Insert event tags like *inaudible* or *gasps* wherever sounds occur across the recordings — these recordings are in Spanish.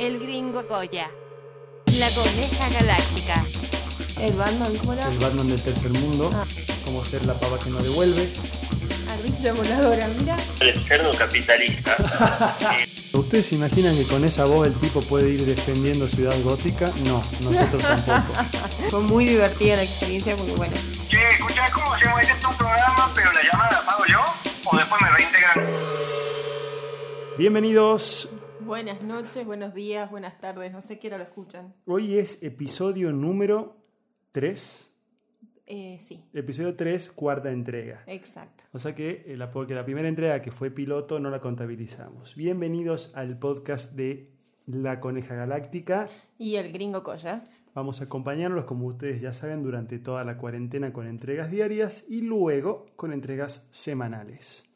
El gringo Goya. La coneja galáctica. El Batman, ¿cómo era? El Batman del tercer mundo, Ah. como ser la pava que no devuelve. Ardilla voladora, mira. el cerdo capitalista. *laughs* ¿Ustedes se imaginan que con esa voz el tipo puede ir defendiendo Ciudad Gótica? No, nosotros tampoco. *laughs* Fue muy divertida la experiencia porque bueno, Che, escuchá, ¿cómo se llama? Este programa, pero la llamada la pago yo o después me reintegran. Bienvenidos. Buenas noches, buenos días, buenas tardes, no sé qué hora lo escuchan. Hoy es episodio número 3. Eh, sí, Episodio 3, cuarta entrega. exacto. O sea que, eh, la, porque la primera entrega que fue piloto no la contabilizamos. Bienvenidos al podcast de La Coneja Galáctica. Y el gringo Coya. Vamos a acompañarlos, como ustedes ya saben, durante toda la cuarentena con entregas diarias y luego con entregas semanales.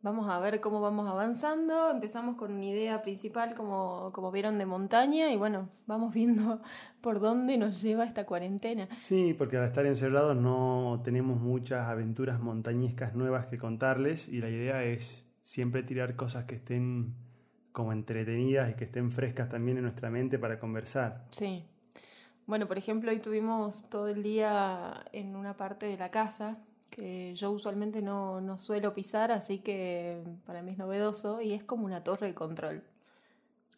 Vamos a ver cómo vamos avanzando. Empezamos con una idea principal, como, como vieron, de montaña. Y bueno, vamos viendo *laughs* por dónde nos lleva esta cuarentena. Sí, porque al estar encerrados no tenemos muchas aventuras montañescas nuevas que contarles y la idea es siempre tirar cosas que estén como entretenidas y que estén frescas también en nuestra mente para conversar. Sí. Bueno, por ejemplo, hoy tuvimos todo el día en una parte de la casa que yo usualmente no, no suelo pisar, así que para mí es novedoso y es como una torre de control.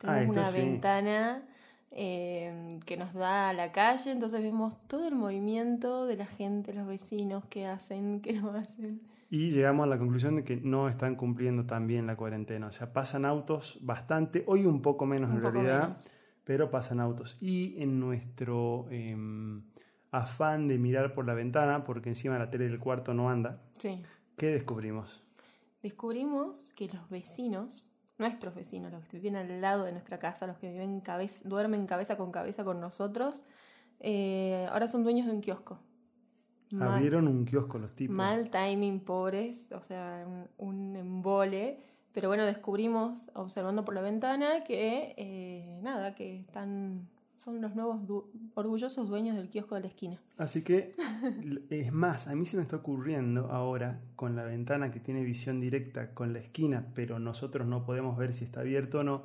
Ah, Tenemos esto una sí. ventana eh, que nos da a la calle, entonces vemos todo el movimiento de la gente, los vecinos, qué hacen, qué no hacen. Y llegamos a la conclusión de que no están cumpliendo tan bien la cuarentena. O sea, pasan autos bastante, hoy un poco menos Un en poco realidad, menos. pero pasan autos. Y en nuestro em, afán de mirar por la ventana, porque encima la tele del cuarto no anda, Sí. ¿qué descubrimos? descubrimos que los vecinos, nuestros vecinos, los que viven al lado de nuestra casa, los que viven cabeza, duermen cabeza con cabeza con nosotros, eh, ahora son dueños de un kiosco. Mal, Abrieron un kiosco los tipos. mal timing, pobres, o sea, un, un embole. Pero bueno, descubrimos, observando por la ventana, que eh, nada, que están, son los nuevos du- orgullosos dueños del kiosco de la esquina. Así que, es más, a mí se me está ocurriendo ahora, con la ventana que tiene visión directa con la esquina, pero nosotros no podemos ver si está abierto o no,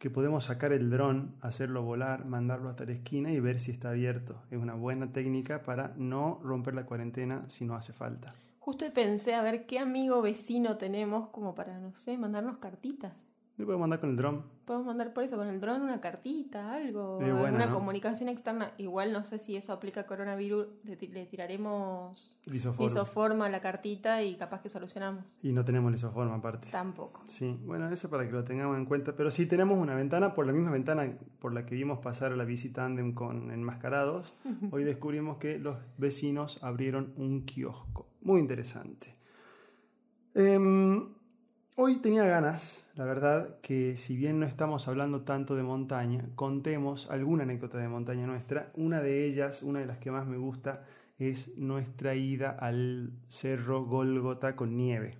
que podemos sacar el dron, hacerlo volar, mandarlo hasta la esquina y ver si está abierto. Es una buena técnica para no romper la cuarentena si no hace falta. Justo pensé a ver qué amigo vecino tenemos como para, no sé, mandarnos cartitas. Le podemos mandar con el dron. Podemos mandar por eso con el dron una cartita, algo, Eh, bueno, ¿no? comunicación externa. Igual no sé si eso aplica a coronavirus, le, ti- le tiraremos Lisoform. isoforma a la cartita y capaz que solucionamos. Y no tenemos lisoforma aparte. Tampoco. Sí, bueno, eso para que lo tengamos en cuenta. Pero sí tenemos una ventana, por la misma ventana por la que vimos pasar a la visita Andem con enmascarados. *laughs* Hoy descubrimos que los vecinos abrieron un kiosco. Muy interesante. Em, hoy tenía ganas, la verdad, que si bien no estamos hablando tanto de montaña, contemos alguna anécdota de montaña nuestra. Una de ellas, una de las que más me gusta, es nuestra ida al cerro Golgota con nieve.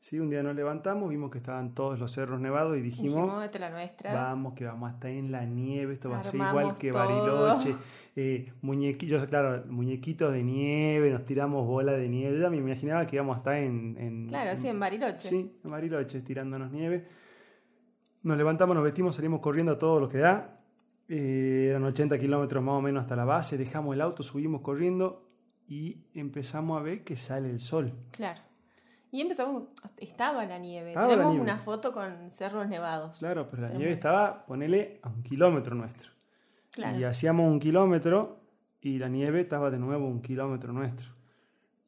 Sí, un día nos levantamos, vimos que estaban todos los cerros nevados y dijimos, Dijimos, esta es la nuestra. vamos, que vamos a estar en la nieve, esto va a ser igual que todo. Bariloche, *laughs* eh, muñequillos, claro, muñequitos de nieve, nos tiramos bola de nieve, Yo ya me imaginaba que íbamos a estar en... en- Claro, sí, en Bariloche. Sí, en Bariloche, tirándonos nieve. Nos levantamos, nos vestimos, salimos corriendo a todo lo que da. Eh, eran 80 kilómetros más o menos hasta la base, dejamos el auto, subimos corriendo y empezamos a ver que sale el sol. Claro. Y empezamos, estaba la nieve. Estaba la Tenemos nieve. una foto con cerros nevados. Claro, pero la Tenemos- nieve estaba, ponele, a un kilómetro nuestro. Claro. Y hacíamos un kilómetro y la nieve estaba de nuevo un kilómetro nuestro.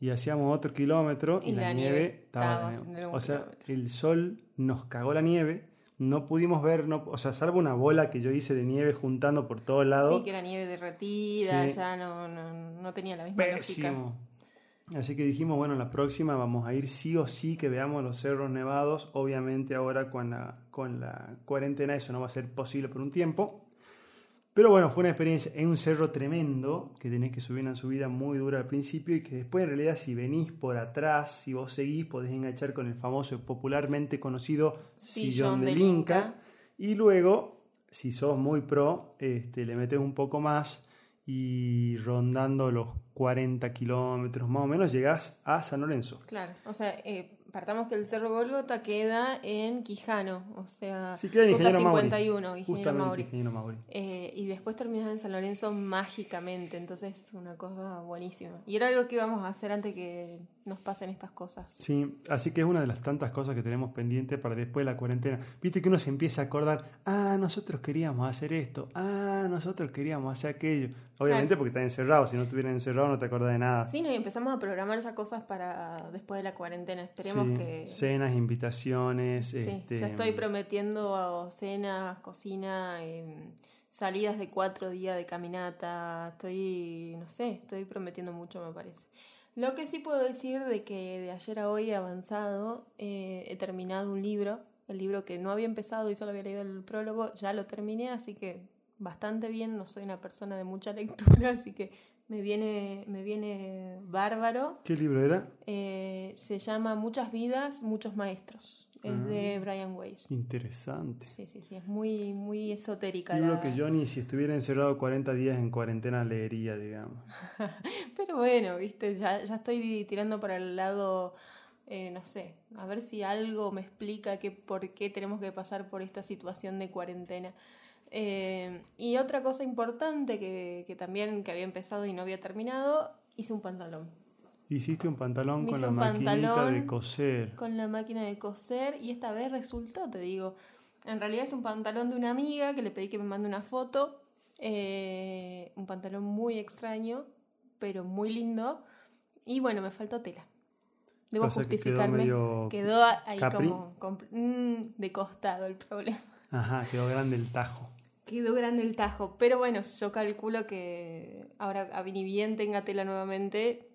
Y hacíamos otro kilómetro y, la, nieve, estaba, estaba de nuevo. O sea, kilómetro. el sol nos cagó la nieve. No pudimos ver, no, o sea, salvo una bola que yo hice de nieve juntando por todos lados. Sí, que era nieve derretida, Sí. ya no, no, no tenía la misma lógica. Así que dijimos, bueno, la próxima vamos a ir sí o sí que veamos los cerros nevados. Obviamente ahora con la, con la cuarentena eso no va a ser posible por un tiempo. Pero bueno, fue una experiencia en un cerro tremendo que tenés que subir una subida muy dura al principio y que después en realidad si venís por atrás, si vos seguís, podés enganchar con el famoso popularmente conocido Sillón del Inca. Inca. Y luego, si sos muy pro, este, le metes un poco más y rondando los 40 kilómetros más o menos llegás a San Lorenzo. Claro, o sea, eh, partamos que el Cerro Golgota queda en Quijano, o sea, Sí, queda en ruta Ingeniero Mauri. 51, Ingeniero Justamente, Mauri. Ingeniero Mauri. Eh, y después terminas en San Lorenzo mágicamente, entonces es una cosa buenísima. Y era algo que íbamos a hacer antes que nos pasen estas cosas. Sí, así que es una de las tantas cosas que tenemos pendiente para después de la cuarentena. Viste que uno se empieza a acordar, ah, nosotros queríamos hacer esto, ah, nosotros queríamos hacer aquello. Obviamente Claro. porque estás encerrado, si no estuvieras encerrado no te acordás de nada. Sí, no, y empezamos a programar ya cosas para después de la cuarentena. Esperemos Sí, que... Cenas, invitaciones. Sí, este, ya estoy prometiendo cenas, cocina, em, salidas de cuatro días de caminata. Estoy, no sé, estoy prometiendo mucho, me parece. Lo que sí puedo decir de que de ayer a hoy he avanzado, eh, he terminado un libro, el libro que no había empezado y solo había leído el prólogo, ya lo terminé, así que bastante bien, no soy una persona de mucha *laughs* lectura, así que me viene, me viene bárbaro. ¿Qué libro era? Eh, se llama Muchas vidas, muchos maestros. Es de Brian Weiss. Interesante. Sí, sí, sí, es muy, muy esotérica. Libro la- que yo ni si estuviera encerrado 40 días en cuarentena leería, digamos. *laughs* Pero bueno, viste, ya, ya estoy tirando para el lado, eh, no sé, a ver si algo me explica que, por qué tenemos que pasar por esta situación de cuarentena. Eh, y otra cosa importante que, que también que había empezado y no había terminado, hice un pantalón. Hiciste un pantalón Me con la pantalón de coser. con la máquina de coser y esta vez resultó, te digo. En realidad es un pantalón de una amiga que le pedí que me mande una foto. eh, un pantalón muy extraño, pero muy lindo. Y bueno, me faltó tela. Debo que quedó justificarme. medio Quedó ahí capri. como, como- mm, de costado el problema. Ajá, quedó grande el tajo. Quedó grande el tajo. Pero bueno, yo calculo que ahora a bien tenga tela nuevamente,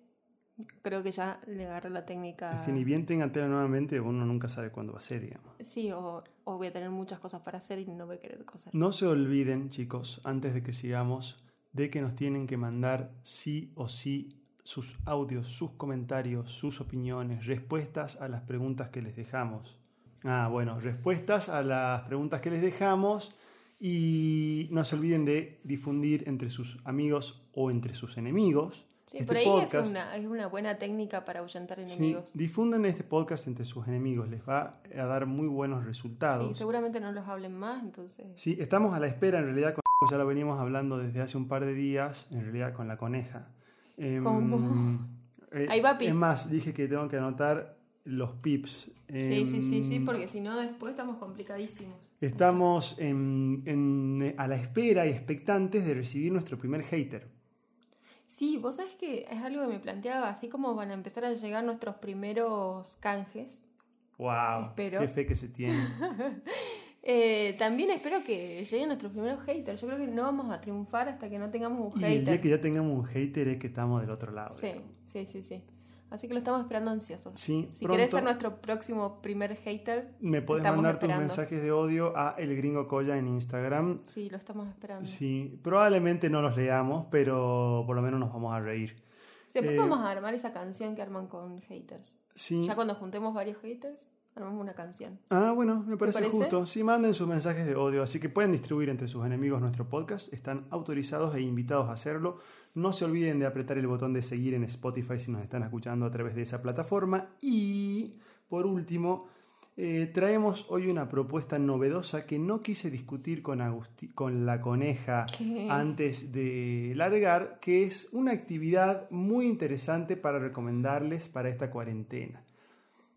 creo que ya le agarré la técnica. Es que ni bien tenga tela nuevamente, uno nunca sabe cuándo va a ser, digamos. Sí, o, o voy a tener muchas cosas para hacer y no voy a querer coser. No se olviden, chicos, antes de que sigamos, de que nos tienen que mandar sí o sí sus audios, sus comentarios, sus opiniones, respuestas a las preguntas que les dejamos. Ah, bueno, respuestas a las preguntas que les dejamos y no se olviden de difundir entre sus amigos o entre sus enemigos. Sí, este por ahí podcast. es una, es una buena técnica para ahuyentar Sí, enemigos. difundan este podcast entre sus enemigos, les va a dar muy buenos Sí, resultados. seguramente no los hablen más, entonces. Sí, estamos a la espera, en realidad con *laughs* ya lo venimos hablando desde hace un par de días, en realidad con la coneja. Em, ¿Cómo? eh, Ahí va Pip. Es más, dije que tengo que anotar los pips. Sí, sí, sí, sí, porque si no después estamos complicadísimos. Estamos en- en- a la espera y expectantes de recibir nuestro primer hater. Sí, vos sabés que es algo que me planteaba, así como van a empezar a llegar nuestros primeros canjes. ¡Wow! Espero. ¡Qué fe que se tiene! *laughs* eh, también espero que lleguen nuestros primeros haters. Yo creo que no vamos a triunfar hasta que no tengamos un y el día hater. que ya tengamos un hater es que estamos del otro lado. Sí, digamos. sí, sí, sí. Así que lo estamos esperando ansiosos. Sí, si querés ser nuestro próximo primer hater, Me estamos mandar tus esperando. mensajes de odio a El Gringo Coya en Instagram. Sí, lo estamos esperando. Sí, probablemente no los leamos, pero por lo menos nos vamos a reír. Sí, después Eh, vamos a armar esa canción que arman con haters. Sí. Ya cuando juntemos varios haters, armamos una canción. Ah, bueno, me parece, parece? justo. Sí, manden sus mensajes de odio, así que pueden distribuir entre sus enemigos nuestro podcast. Están autorizados e invitados a hacerlo. No se olviden de apretar el botón de seguir en Spotify si nos están escuchando a través de esa plataforma. Y, por último, eh, traemos hoy una propuesta novedosa que no quise discutir con, Agusti- con la coneja ¿Qué? antes de largar, que es una actividad muy interesante para recomendarles para esta cuarentena.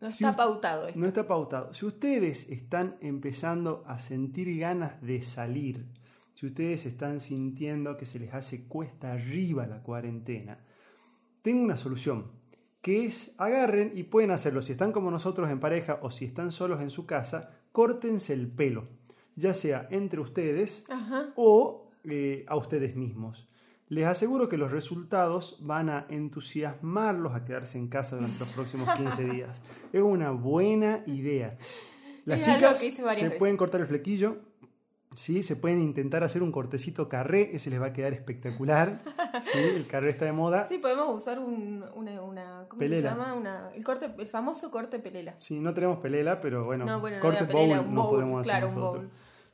No está pautado esto. No está pautado. Si ustedes están empezando a sentir ganas de salir, si ustedes están sintiendo que se les hace cuesta arriba la cuarentena, tengo una solución, que es agarren y pueden hacerlo. Si están como nosotros en pareja o si están solos en su casa, córtense el pelo, ya sea entre ustedes Ajá. o eh, a ustedes mismos. Les aseguro que los resultados van a entusiasmarlos a quedarse en casa durante los próximos 15 *laughs* días. Es una buena idea. Las Es chicas se veces. pueden cortar el flequillo, ¿sí? se pueden intentar hacer un cortecito carré, ese les va a quedar espectacular. ¿sí? El carré está de moda. Sí, podemos usar un, una, una. ¿Cómo Pelela. se llama? Una, el, corte, el famoso corte pelela. Sí, no tenemos pelela, pero bueno, No, bueno, corte pelela, bowl un no podemos hacer claro, un nosotros. bowl.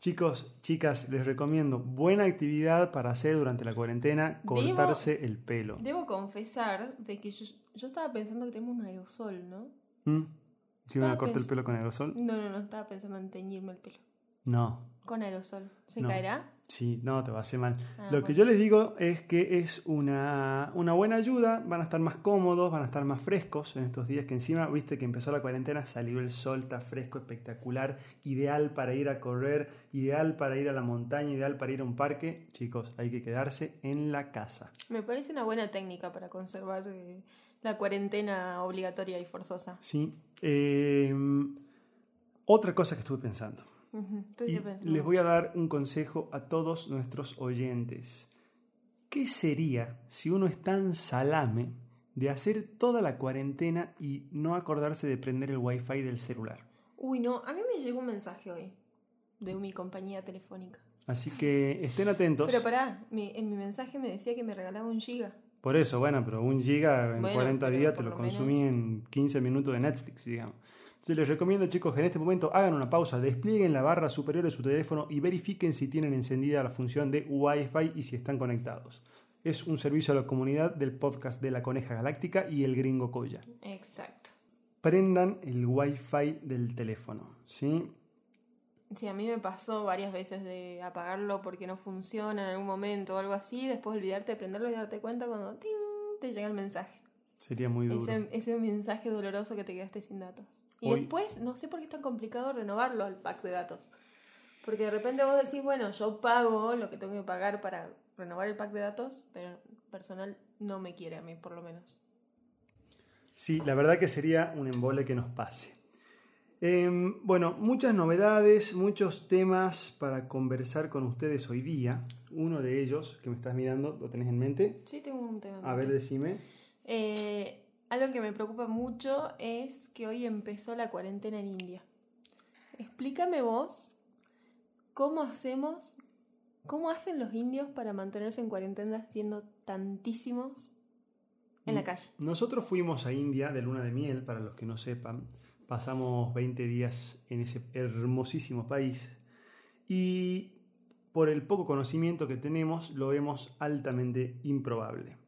Chicos, chicas, les recomiendo buena actividad para hacer durante la cuarentena, Debo- cortarse el pelo. Debo confesar de que yo, yo estaba pensando que tenemos un aerosol, ¿no? ¿Mm? ¿Que me corte el pelo con aerosol? No, no, no, estaba pensando en teñirme el pelo. No. Con aerosol. ¿Se No. caerá? Sí, no, te va a hacer mal. Ah, Lo que bueno. yo les digo es que es una, una buena ayuda, van a estar más cómodos, van a estar más frescos en estos días que encima, viste que empezó la cuarentena, salió el sol, está fresco, espectacular, ideal para ir a correr, ideal para ir a la montaña, ideal para ir a un parque. Chicos, hay que quedarse en la casa. Me parece una buena técnica para conservar eh, la cuarentena obligatoria y forzosa. ¿sí? Eh, otra cosa que estuve pensando. Estoy Y les voy a dar un consejo a todos nuestros oyentes. ¿Qué sería si uno es tan salame de hacer toda la cuarentena y no acordarse de prender el wifi del celular? Uy, no, a mí me llegó un mensaje hoy de mi compañía telefónica. Así que estén atentos. Pero pará, mi- en mi mensaje me decía que me regalaba un giga. Por eso, bueno, pero un giga en Bueno, 40 pero días te lo lo consumí menos- en 15 minutos de Netflix, digamos. Se les recomiendo, chicos, que en este momento hagan una pausa, desplieguen la barra superior de su teléfono y verifiquen si tienen encendida la función de Wi-Fi y si están conectados. Es un servicio a la comunidad del podcast de la Coneja Galáctica y el Gringo Coya. Exacto. Prendan el Wi-Fi del teléfono, ¿sí? Sí, a mí me pasó varias veces de apagarlo porque no funciona en algún momento o algo así, después olvidarte de prenderlo y darte cuenta cuando ¡ting! te llega el mensaje. Sería muy duro. Ese, ese mensaje doloroso que te quedaste sin datos. Y Hoy- después, no sé por qué es tan complicado renovarlo al pack de datos. Porque de repente vos decís, bueno, yo pago lo que tengo que pagar para renovar el pack de datos, pero personal no me quiere a mí, por lo menos. Sí, la verdad que sería un embole que nos pase. Em, bueno, muchas novedades, muchos temas para conversar con ustedes hoy día. Uno de ellos, que me estás mirando, ¿lo tenés en mente? Sí, tengo un tema. A ver, decime. Eh, algo que me preocupa mucho es que hoy empezó la cuarentena en India. Explícame vos cómo hacemos, cómo hacen los indios para mantenerse en cuarentena siendo tantísimos en la calle. Nosotros fuimos a India de luna de miel, para los que no sepan. Pasamos 20 días en ese hermosísimo país y por el poco conocimiento que tenemos lo vemos altamente improbable.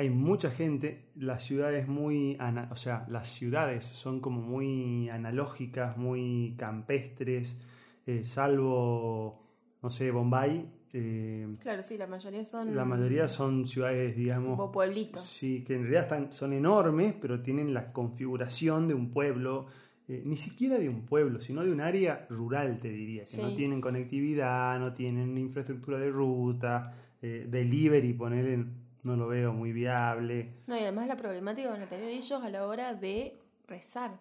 Hay mucha gente, las ciudades muy, o sea, las ciudades son como muy analógicas, muy campestres, eh, salvo, no sé, Bombay. eh, Claro, sí, la mayoría son la mayoría son ciudades, digamos, tipo pueblitos. Sí, que en realidad están, son enormes, pero tienen la configuración de un pueblo, eh, ni siquiera de un pueblo, sino de un área rural, te diría, que Sí. no tienen conectividad, no tienen infraestructura de ruta, delivery, ponerle, no lo veo muy viable. No, y además la problemática van a tener ellos a la hora de rezar.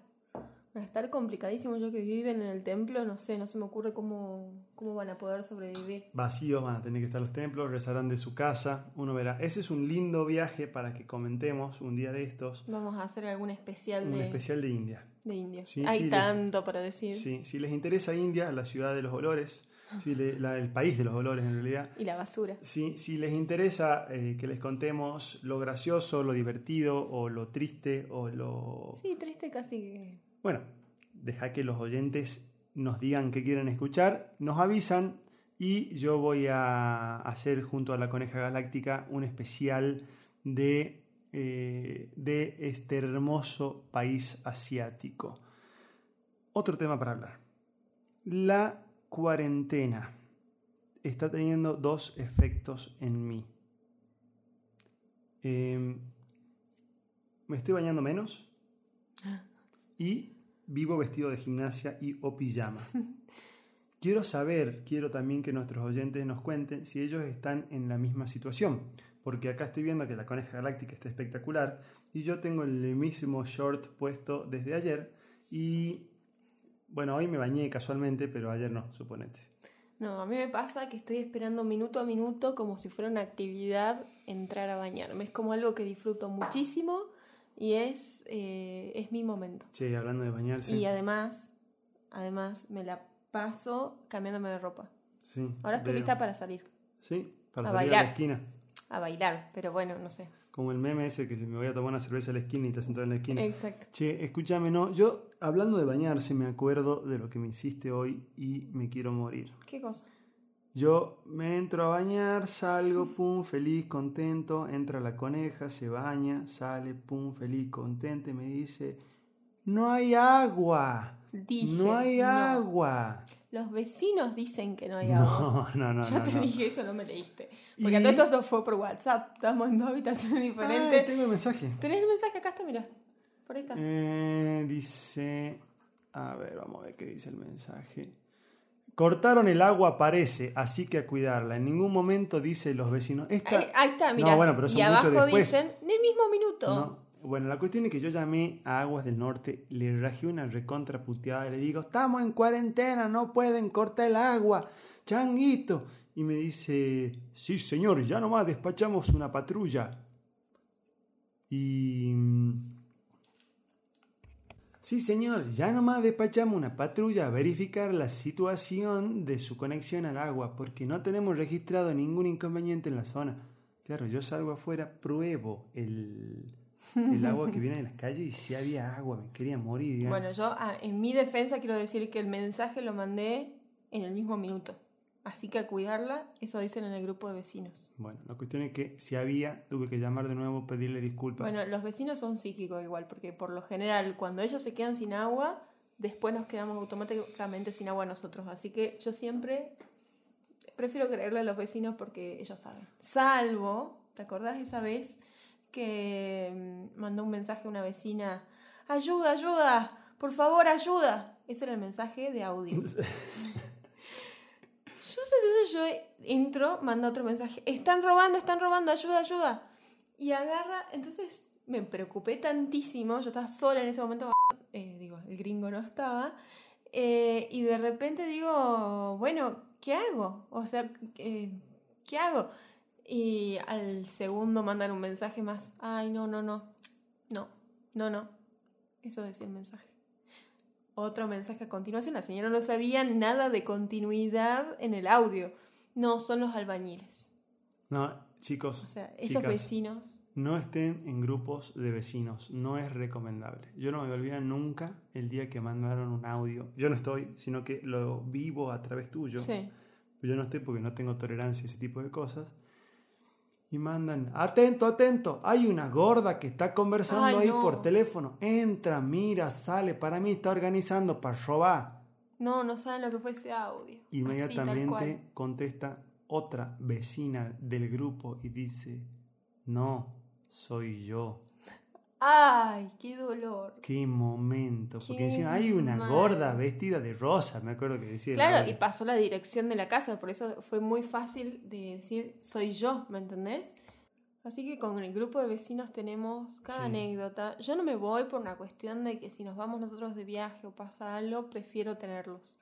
Van a estar complicadísimos. Yo que viven en el templo, no sé, no se me ocurre cómo, cómo van a poder sobrevivir. Vacíos van a tener que estar los templos, rezarán de su casa, uno verá. Ese es un lindo viaje para que comentemos un día de estos, Vamos a hacer algún especial un de, especial de India. de India. Sí, Hay sí, les- tanto para decir. Sí, si les interesa India, la ciudad de los olores, si le- la- el país de los olores en realidad, Y la basura. Si, si les interesa eh, que les contemos lo gracioso, lo divertido o lo triste o lo... Sí, triste casi que... Bueno, deja que los oyentes nos digan qué quieren escuchar, nos avisan y yo voy a hacer junto a la Coneja Galáctica un especial de, eh, de este hermoso país asiático. Otro tema para hablar. La cuarentena está teniendo dos efectos en mí. Em, me estoy bañando menos *gasps* y vivo vestido de gimnasia y o pijama. *laughs* Quiero saber, quiero también que nuestros oyentes nos cuenten si ellos están en la misma situación, porque acá estoy viendo que la coneja galáctica está espectacular y yo tengo el mismo short puesto desde ayer y bueno, hoy me bañé casualmente, pero ayer no, suponete. No, a mí me pasa que estoy esperando minuto a minuto como si fuera una actividad entrar a bañarme. Es como algo que disfruto muchísimo y es, eh, es mi momento. Che, hablando de bañarse. Y además, además me la paso cambiándome de ropa. sí, Ahora estoy veo. lista para salir, Sí, para a salir a la bailar. esquina. a bailar, pero bueno, no sé. Como el meme ese que si me voy a tomar una cerveza a la esquina y te sentado en la esquina. Exacto. Che, escúchame, no, yo hablando de bañarse me acuerdo de lo que me hiciste hoy y me quiero morir. ¿Qué cosa? Yo me entro a bañar, salgo, pum, feliz, contento, entra la coneja, se baña, sale, pum, feliz, contenta y me dice, no hay agua. Dije, no hay no. agua. Los vecinos dicen que no hay agua. *laughs* No, no, no. Yo no, te no. dije eso, no me leíste. Porque a Y- todo esto esto fue por WhatsApp. Estamos en dos habitaciones Ay, diferentes. tengo el mensaje. ¿Tenés el mensaje? Acá está, mira. Por ahí está. Eh, dice. A ver, vamos a ver qué dice el mensaje. Cortaron el agua, parece, así que a cuidarla. En ningún momento dice los vecinos. Esta... ahí, ahí está, mira. No, bueno, pero son y abajo después. dicen, en el mismo minuto. No. Bueno, la cuestión es que yo llamé a Aguas del Norte, le rajé una recontraputeada y le digo, estamos en cuarentena, no pueden cortar el agua, changuito. Y me dice, sí señor, ya nomás despachamos una patrulla. Y... mm, Sí señor, ya nomás despachamos una patrulla a verificar la situación de su conexión al agua, porque no tenemos registrado ningún inconveniente en la zona. Claro, yo salgo afuera, pruebo el, el agua que *laughs* viene de las calles y si había agua, me quería morir. digamos. Bueno, yo ah, en mi defensa quiero decir que el mensaje lo mandé en el mismo minuto. Así que a cuidarla, eso dicen en el grupo de vecinos. Bueno, la cuestión es que si había, tuve que llamar de nuevo, pedirle disculpas. Bueno, los vecinos son psíquicos igual, porque por lo general, cuando ellos se quedan sin agua, después nos quedamos automáticamente sin agua nosotros. Así que yo siempre prefiero creerle a los vecinos porque ellos saben. Salvo, ¿te acordás esa vez que mm, mandó un mensaje a una vecina? Ayuda, ayuda, por favor, ayuda. Ese era el mensaje de audio. *laughs* Yo sé, yo entro, mando otro mensaje. Están robando, están robando, ayuda, ayuda. Y agarra, entonces me preocupé tantísimo. Yo estaba sola en ese momento. eh, digo, el gringo no estaba. eh, y de repente digo, bueno, ¿qué hago? O sea, eh, ¿qué hago? Y al segundo mandan un mensaje más. Ay, no, no, no. No, no, no. Eso decía el mensaje. Otro mensaje a continuación. La señora no sabía nada de continuidad en el audio. No, son los albañiles. No, chicos, O sea, esos chicas, vecinos. no estén en grupos de vecinos, no es recomendable. Yo no me olvidar nunca el día que mandaron un audio. Yo no estoy, sino que lo vivo a través tuyo. Sí. Yo no estoy porque no tengo tolerancia a ese tipo de cosas. Y mandan, atento, atento, hay una gorda que está conversando Ay, ahí no. por teléfono. Entra, mira, sale, para mí está organizando para robar. No, no saben lo que fue ese audio. Inmediatamente contesta otra vecina del grupo y dice, no, soy yo. Ay, qué dolor. Qué momento. Porque encima hay una mal. gorda vestida de rosa, me acuerdo que decía. Claro, y pasó la dirección de la casa, por eso fue muy fácil de decir soy yo, ¿me entendés? Así que con el grupo de vecinos tenemos cada Sí. anécdota. Yo no me voy por una cuestión de que si nos vamos nosotros de viaje o pasa algo, prefiero tenerlos.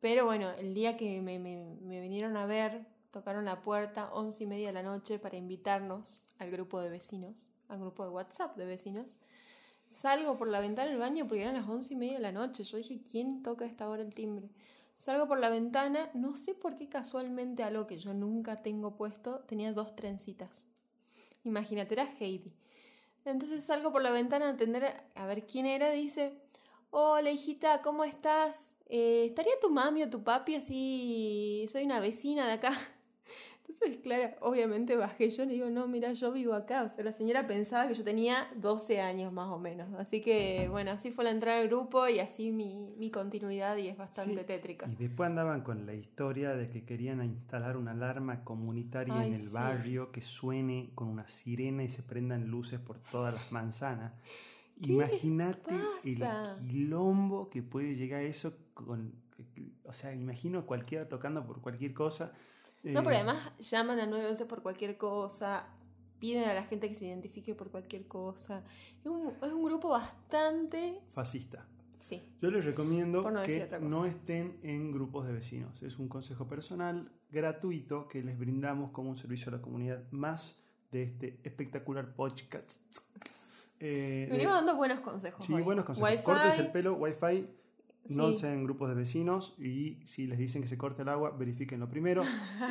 Pero bueno, el día que me, me- me vinieron a ver, tocaron la puerta, once y media de la noche, para invitarnos al grupo de vecinos, al grupo de WhatsApp de vecinos. Salgo por la ventana del baño porque eran las once y media de la noche. Yo dije, ¿quién toca a esta hora el timbre? Salgo por la ventana, no sé por qué casualmente algo que yo nunca tengo puesto, tenía dos trencitas. Imagínate, era Heidi. Entonces salgo por la ventana a atender a ver quién era. Dice, hola hijita, ¿cómo estás? Eh, ¿Estaría tu mami o tu papi así? Soy una vecina de acá. Entonces, claro, obviamente bajé yo y le digo, no, mira, yo vivo acá. O sea, la señora pensaba que yo tenía 12 años más o menos. Así que, bueno, así fue la entrada al grupo y así mi, mi continuidad y es bastante Sí. tétrica. Y después andaban con la historia de que querían instalar una alarma comunitaria Ay, en el sí. barrio que suene con una sirena y se prendan luces por todas las manzanas. ¿Qué Imagínate el quilombo que puede llegar eso con... O sea, imagino cualquiera tocando por cualquier cosa. No, pero además llaman a 911 por cualquier cosa, piden a la gente que se identifique por cualquier cosa. Es un, es un grupo bastante... Fascista. Sí. Yo les recomiendo no que no estén en grupos de vecinos. Es un consejo personal gratuito que les brindamos como un servicio a la comunidad más de este espectacular podcast. *laughs* Eh, Venimos dando buenos consejos. sí, hoy. buenos consejos. Córtense el pelo, wifi, no Sí. sean grupos de vecinos y si les dicen que se corte el agua, verifíquenlo primero.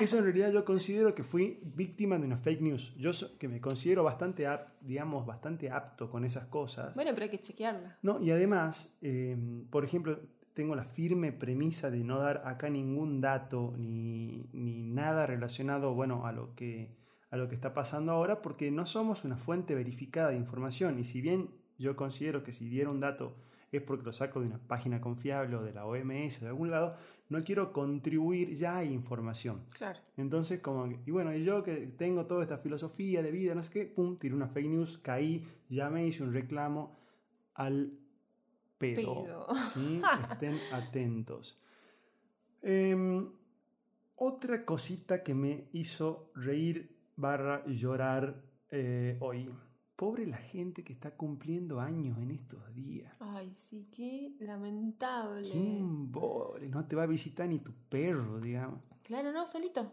Eso en realidad yo considero que fui víctima de una fake news. Yo so- que me considero bastante, ap- digamos, bastante apto con esas cosas. Bueno, pero hay que chequearla. No, y además, eh, por ejemplo, tengo la firme premisa de no dar acá ningún dato ni, ni nada relacionado, bueno, a lo que a lo que está pasando ahora, porque no somos una fuente verificada de información. Y si bien yo considero que si diera un dato es porque lo saco de una página confiable o de la OMS o de algún lado, no quiero contribuir, ya hay información. Claro. Entonces, como, y bueno, y yo que tengo toda esta filosofía de vida, no sé qué, pum, tiré una fake news, caí, ya me hice un reclamo al pedo. Pedo. ¿sí? *laughs* Estén atentos. Em, otra cosita que me hizo reír barra llorar eh, hoy. Pobre la gente que está cumpliendo años en estos días. Ay, sí, qué lamentable. ¿Quién pobre? No te va a visitar ni tu perro, digamos. Claro, no, solito.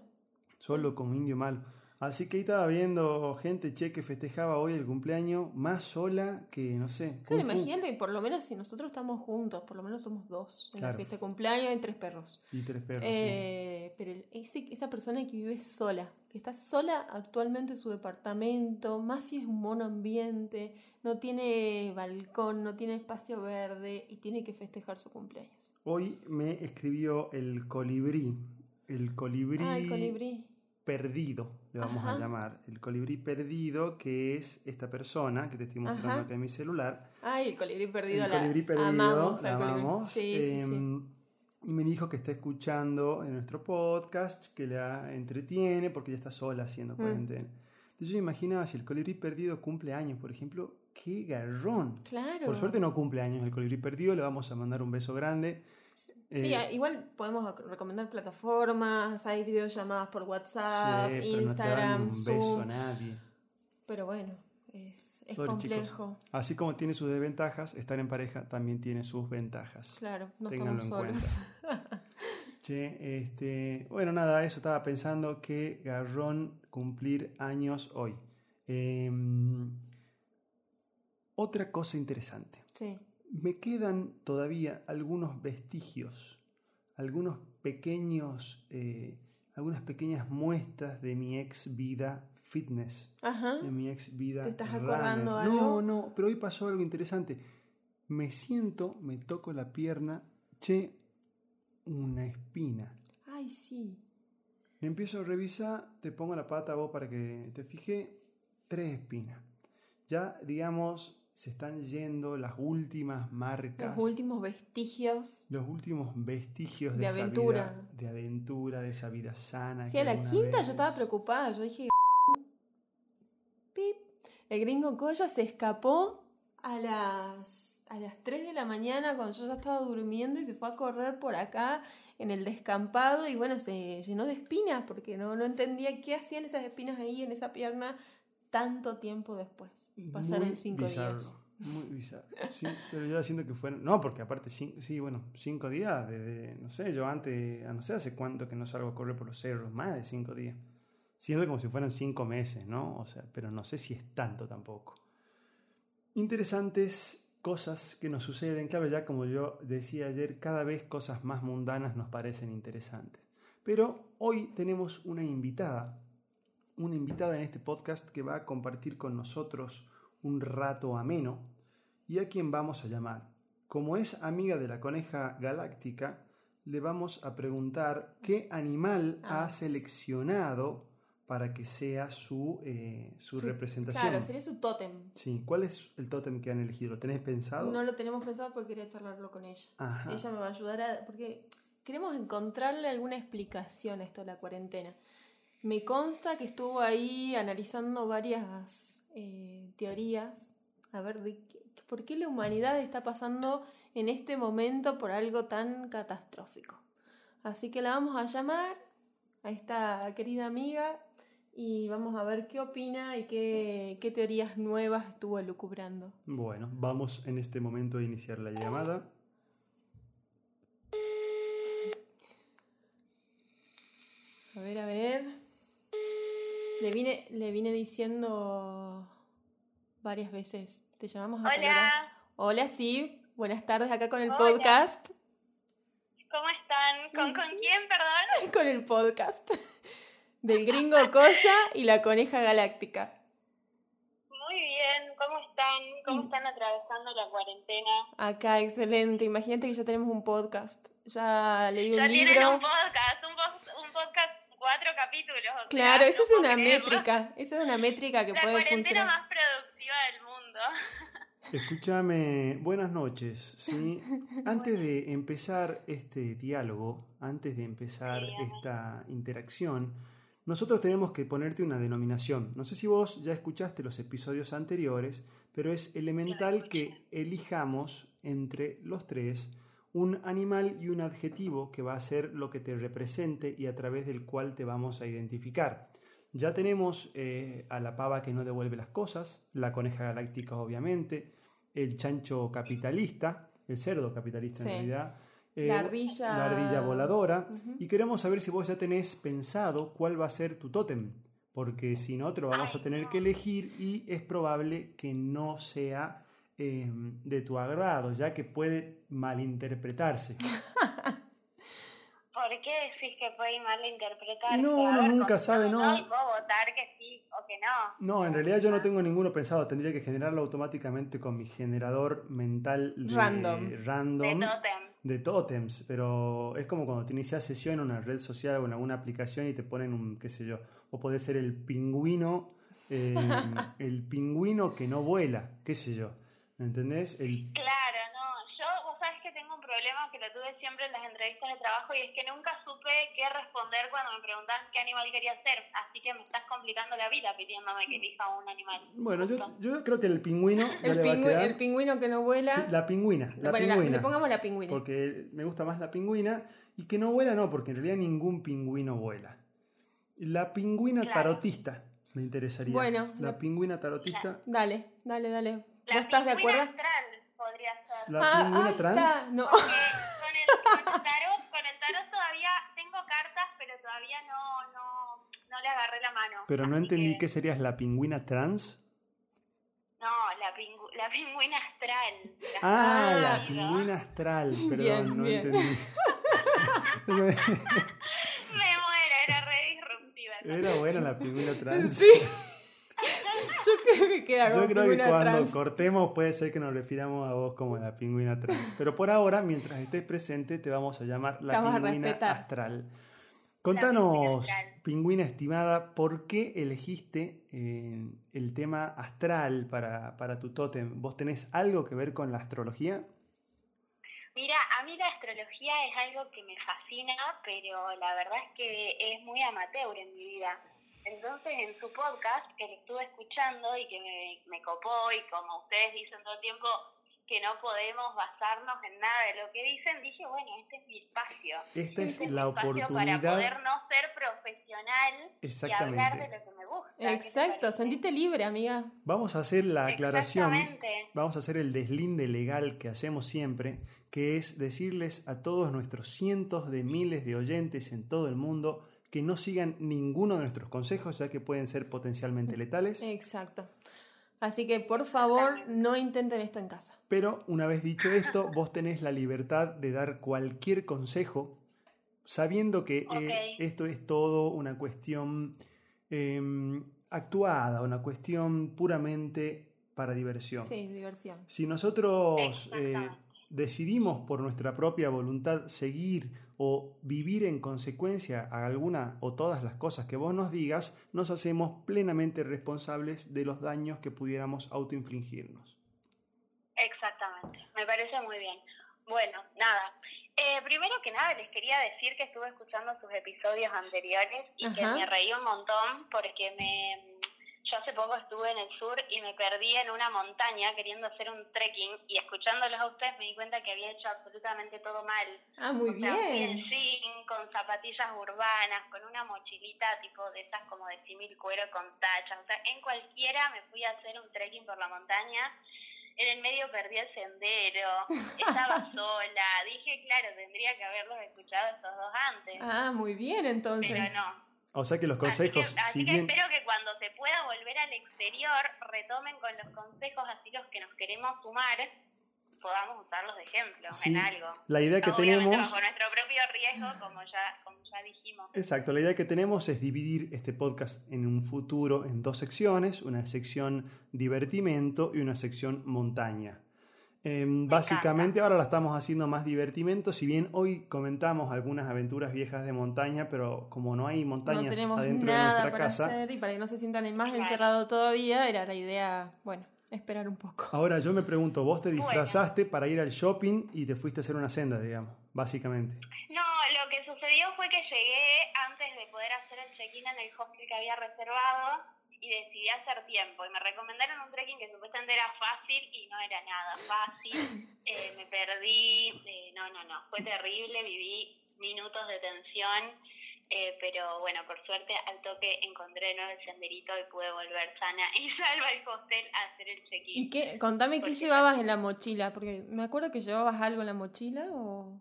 Solo como indio malo. Así que ahí estaba viendo gente, che, que festejaba hoy el cumpleaños más sola que, no sé. Claro, imagínate, por lo menos si nosotros estamos juntos, por lo menos somos dos. En Claro. la fiesta de cumpleaños hay tres perros. Y tres perros. sí. Eh, Pero ese- esa persona que vive sola, que está sola actualmente en su departamento, más si es un mono ambiente, no tiene balcón, no tiene espacio verde y tiene que festejar su cumpleaños. Hoy me escribió el colibrí. El colibrí, Ah, el colibrí. Perdido, le vamos a Ajá. llamar. El colibrí perdido, que es esta persona que te estoy mostrando Ajá. acá en mi celular. Ay, el colibrí perdido. el la- colibrí perdido, amamos la amamos. Sí, sí, sí. Em, Y me dijo que está escuchando en nuestro podcast, que la entretiene porque ella está sola haciendo Mm. cuarentena. Entonces yo me imaginaba si el colibrí perdido cumple años, por ejemplo, qué garrón. Claro. Por suerte no cumple años el colibrí perdido, le vamos a mandar un beso grande. Sí, Eh, igual podemos recomendar plataformas, hay videollamadas por WhatsApp, sí, pero no te dan Instagram, un beso a nadie. Pero bueno, es, es Sorry, chicos. complejo. Así como tiene sus desventajas, estar en pareja también tiene sus ventajas. Claro, no Ténganlo estamos en solos. *laughs* Che, este, bueno, nada, eso estaba pensando que garrón cumplir años hoy. Em, otra cosa interesante. Sí. Me quedan todavía algunos vestigios, algunos pequeños, eh, algunas pequeñas muestras de mi ex vida fitness, Ajá. de mi ex vida. ¿Te estás runner. acordando No, algo? no, pero hoy pasó algo interesante. Me siento, me toco la pierna, che, una espina. Ay, sí. Me empiezo a revisar, te pongo la pata vos para que te fije, tres espinas. Ya, digamos, se están yendo las últimas marcas, Los últimos vestigios. los últimos vestigios de, De esa aventura. vida, de aventura, de esa vida sana. Sí, a la quinta vez- yo estaba preocupada. Yo dije. Pip. El gringo Coya se escapó a las, a las 3 de la mañana cuando yo ya estaba durmiendo y se fue a correr por acá en el descampado y bueno, se llenó de espinas porque no, no entendía qué hacían esas espinas ahí en esa pierna tanto tiempo después. Pasaron Muy cinco bizarro, días. Muy bizarro. Sí, pero yo siento que fueron. No, porque aparte, sí, bueno, cinco días. Desde, no sé, yo antes, a no sé hace cuánto que no salgo a correr por los cerros, más de cinco días. Siento como si fueran cinco meses, ¿no? O sea, pero no sé si es tanto tampoco. Interesantes cosas que nos suceden. Claro, ya como yo decía ayer, cada vez cosas más mundanas nos parecen interesantes. Pero hoy tenemos una invitada una invitada en este podcast que va a compartir con nosotros un rato ameno y a quien vamos a llamar. Como es amiga de la coneja galáctica, le vamos a preguntar qué animal Ah, ha seleccionado para que sea su, eh, su Su- representación. Claro, sería su tótem. Sí, ¿cuál es el tótem que han elegido? ¿Lo tenés pensado? No lo tenemos pensado porque quería charlarlo con ella. Ajá. Ella me va a ayudar a... porque queremos encontrarle alguna explicación a esto de la cuarentena. Me consta que estuvo ahí analizando varias eh, teorías, a ver de qué- por qué la humanidad está pasando en este momento por algo tan catastrófico. Así que la vamos a llamar a esta querida amiga y vamos a ver qué opina y qué, qué teorías nuevas estuvo elucubrando. Bueno, vamos en este momento a iniciar la llamada. A ver, a ver. Le vine, le vine diciendo varias veces. Te llamamos a. Hola, Hola, sí. Buenas tardes acá con el Hola. podcast. ¿cómo están? ¿Con, ¿Con quién, perdón? *laughs* Con el podcast. *laughs* Del gringo Coya y la coneja galáctica. Muy bien, ¿cómo están? ¿Cómo están atravesando la cuarentena? Acá, excelente. Imagínate que ya tenemos un podcast. Ya leí un Ya libro. tienen un podcast, un podcast, cuatro capítulos. o sea, Claro, esa no es una creerlo. métrica. Esa es una *laughs* métrica que La puede cuarentena funcionar. más productiva del mundo. *laughs* Escúchame, buenas noches. ¿sí? *laughs* Antes de empezar este diálogo, antes de empezar esta interacción, nosotros tenemos que ponerte una denominación. No sé si vos ya escuchaste los episodios anteriores, pero es elemental que elijamos entre los tres un animal y un adjetivo que va a ser lo que te represente y a través del cual te vamos a identificar. Ya tenemos eh, a la pava que no devuelve las cosas, la coneja galáctica obviamente, el chancho capitalista, el cerdo capitalista Sí. en realidad, eh, La ardilla- la ardilla voladora, y queremos saber si vos ya tenés pensado cuál va a ser tu tótem, porque si no te lo vamos a tener que elegir y es probable que no sea eh, de tu agrado, ya que puede malinterpretarse. *laughs* ¿Por qué decís que puede malinterpretar? Y no, uno nunca sabe, ¿no? Y puedo votar que sí o que no. No, en realidad yo no tengo ninguno pensado, tendría que generarlo automáticamente con mi generador mental de Random. random De tótem. de tótems, pero es como cuando te inicias sesión en una red social o en alguna aplicación y te ponen un, qué sé yo, o puede ser el pingüino, eh, *laughs* el pingüino que no vuela, qué sé yo, ¿entendés? El, Claro, no. Yo, vos sabés que tengo un problema que lo tuve siempre en las entrevistas de trabajo y es que nunca supe qué responder cuando me preguntaban qué animal quería ser. Así que me estás complicando la vida pidiéndome que elija un animal. bueno, yo, yo creo que el pingüino *laughs* ya El, le va a pingüi- quedar- el pingüino que no vuela. Sí, la pingüina, la Bueno, la- pingüina. le pongamos la pingüina. Porque me gusta más la pingüina y que no vuela no, porque en realidad ningún pingüino vuela. La pingüina Claro. tarotista me interesaría. Bueno, la la- pingüina tarotista, Dale, dale, dale. ¿Vos La estás de pingüina acuerdo? astral podría ser. la Ah, pingüina trans. está. No. Porque con el, con el tarot, con el tarot todavía tengo cartas, pero todavía no, no, no le agarré la mano. Pero no Así entendí que- que serías la pingüina trans. No, la, pingu- la pingüina astral. La Ah, Ah. la pingüina astral. Perdón, Bien, no bien. entendí. *laughs* Me muero, era re disruptiva. Era buena la pingüina trans. Sí. *laughs* Yo creo que queda Yo creo que cuando trans. cortemos puede ser que nos refiramos a vos como la pingüina trans. Pero por ahora, mientras estés presente, te vamos a llamar la pingüina astral. Contanos, pingüina estimada, ¿por qué elegiste eh, el tema astral para, para tu tótem? ¿Vos tenés algo que ver con la astrología? Mira, a mí la astrología es algo que me fascina, pero la verdad es que es muy amateur en mi vida. Entonces, en su podcast, que lo estuve escuchando y que me, me copó, y como ustedes dicen todo el tiempo que no podemos basarnos en nada de lo que dicen, dije, bueno, este es mi espacio. Esta es Este es la oportunidad. Para poder no ser profesional y hablar de lo que me gusta. ¿qué te Exacto, sentite libre, amiga. Vamos a hacer la aclaración, Exactamente. vamos a hacer el deslinde legal que hacemos siempre, que es decirles a todos nuestros cientos de miles de oyentes en todo el mundo que no sigan ninguno de nuestros consejos, ya que pueden ser potencialmente letales. Exacto. Así que por favor, no intenten esto en casa. Pero una vez dicho esto, vos tenés la libertad de dar cualquier consejo, sabiendo que eh, esto es todo una cuestión em, actuada, una cuestión puramente para diversión. Sí, diversión. Si nosotros eh. Decidimos por nuestra propia voluntad seguir o vivir en consecuencia a alguna o todas las cosas que vos nos digas, nos hacemos plenamente responsables de los daños que pudiéramos autoinfligirnos. Exactamente, me parece muy bien. Bueno, nada. Eh, primero que nada les quería decir que estuve escuchando sus episodios anteriores y que me reí un montón porque me yo hace poco estuve en el sur y me perdí en una montaña queriendo hacer un trekking y escuchándolos a ustedes me di cuenta que había hecho absolutamente todo mal. Ah, muy O sea, fui bien. en jean, con zapatillas urbanas, con una mochilita tipo de esas como de simil cuero con tachas. O sea, en cualquiera me fui a hacer un trekking por la montaña. En el medio perdí el sendero, *laughs* estaba sola. Dije, claro, tendría que haberlos escuchado estos dos antes. Ah, muy bien pero entonces. no. O sea que los consejos, así que, así si que bien... espero que cuando se pueda volver al exterior, retomen con los consejos así los que nos queremos sumar, podamos usarlos de ejemplo Sí, en algo. la idea que Obviamente tenemos- bajo nuestro propio riesgo, como ya, como ya dijimos. Exacto, la idea que tenemos es dividir este podcast en un futuro en dos secciones, una sección divertimento y una sección montaña. Em, básicamente ahora la estamos haciendo más divertimento, si bien hoy comentamos algunas aventuras viejas de montaña, pero como no hay montañas No tenemos adentro de nada nuestra para casa, hacer y para que no se sientan más Claro. encerrados todavía, era la idea, bueno, esperar un poco. Ahora yo me pregunto, vos te disfrazaste para ir al shopping y te fuiste a hacer una senda, digamos, básicamente. No, lo que sucedió fue que llegué antes de poder hacer el check-in en el hostel que había reservado y decidí hacer tiempo. Y me recomendaron un trekking que supuestamente era fácil y no era nada fácil. *laughs* Eh, me perdí, eh, no, no, no, fue terrible, viví minutos de tensión. Eh, pero bueno, por suerte al toque encontré el senderito y pude volver sana y *laughs* salva al hostel a hacer el check-in. ¿Y qué? Contame qué llevabas en la mochila, porque me acuerdo que llevabas algo en la mochila o...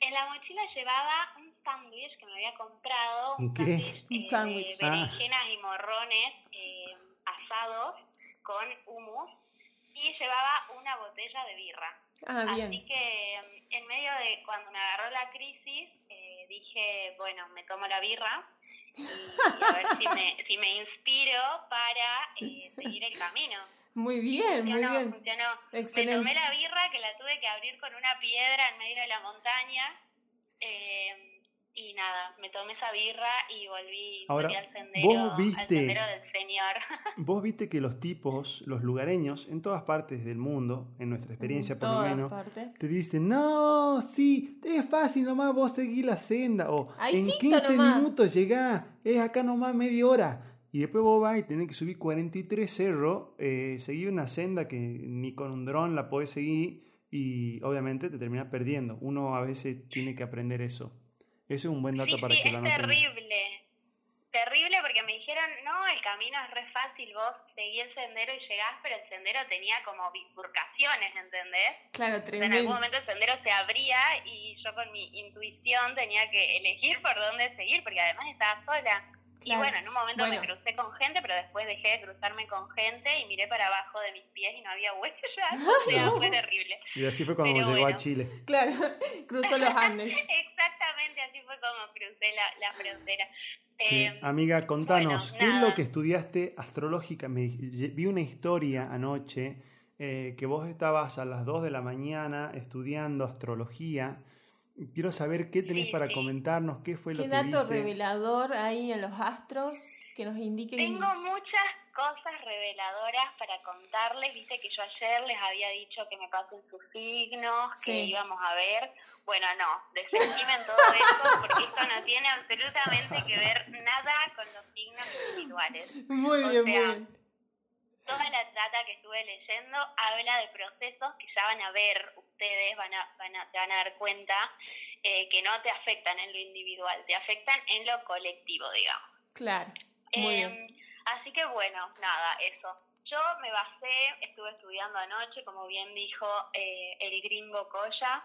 En la mochila llevaba sándwich que me había comprado, ¿Un sándwich Un eh, sándwich. de Ah. berenjenas y morrones eh, asados con hummus y llevaba una botella de birra. Ah, Así bien. que mm, en medio de cuando me agarró la crisis eh, dije, bueno, me tomo la birra y a ver si me, *laughs* si me inspiro para eh, seguir el camino. Muy bien, muy Funcionó, bien. funcionó. Excelente. Me tomé la birra que la tuve que abrir con una piedra en medio de la montaña. eh, y nada, me tomé esa birra y volví, Ahora, volví al, sendero, vos al viste- sendero del Señor. *laughs* Vos viste que los tipos, los lugareños, en todas partes del mundo, en nuestra experiencia En por lo menos, partes. te dicen, no, sí, es fácil nomás vos seguir la senda, o Ahí en cito 15 nomás". minutos llegás, es acá nomás media hora. Y después vos vas y tenés que subir 43 cerros, eh, seguir una senda que ni con un dron la podés seguir y obviamente te terminás perdiendo. Uno a veces tiene que aprender eso. Ese es un buen dato Sí, para sí, que es lo anoten. terrible. Terrible porque me dijeron, no, el camino es re fácil, vos seguí el sendero y llegás, pero el sendero tenía como bifurcaciones, ¿entendés? Claro, O sea, en algún tremendo. momento el sendero se abría y yo con mi intuición tenía que elegir por dónde seguir, porque además estaba sola. Y bueno, en un momento Bueno. me crucé con gente, pero después dejé de cruzarme con gente y miré para abajo de mis pies y no había huellas. *laughs* O sea, fue terrible. Y así fue cuando Pero llegó a. Chile. Claro, *laughs* cruzó los Andes. *laughs* Exactamente, así fue como crucé la, la frontera. Sí, Eh, amiga, contanos, bueno, ¿qué es lo que estudiaste astrológica? Me, vi una historia anoche eh, que vos estabas a las 2 de la mañana estudiando astrología. Quiero saber qué tenés Sí, para sí. comentarnos, qué fue lo ¿Qué que dato viste. revelador hay en los astros que nos indiquen? Tengo muchas cosas reveladoras para contarles. Viste que yo ayer les había dicho que me pasen sus signos, que íbamos a ver. Bueno, no, desestimen todo eso porque esto no tiene absolutamente que ver nada con los signos espirituales. Muy o bien, sea, muy bien. Toda la trata que estuve leyendo habla de procesos que ya van a ver ustedes, van a, van a, se van a dar cuenta eh, que no te afectan en lo individual, te afectan en lo colectivo, digamos. Claro, muy Em, bien. Así que bueno, nada, eso. Yo me basé, estuve estudiando anoche, como bien dijo eh, el gringo Coya,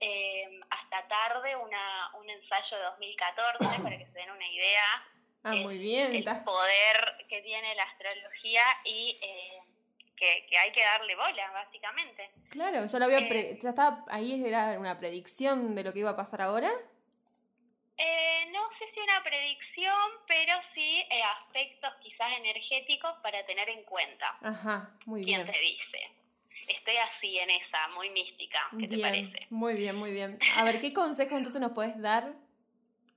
em, hasta tarde una, un ensayo de 2014 para que se den una idea Ah, el- muy bien. el estás- poder que tiene la astrología y eh, que, que hay que darle bola, básicamente. Claro, ya lo había Eh, pre- ya estaba ahí era una predicción de lo que iba a pasar ahora. Eh, no sé si una predicción, pero sí eh, aspectos quizás energéticos para tener en cuenta. Ajá, muy ¿Quién bien. te dice? Estoy así en esa, muy mística. ¿Qué te Bien, parece? muy bien, muy bien. A ver, ¿qué consejo entonces nos puedes dar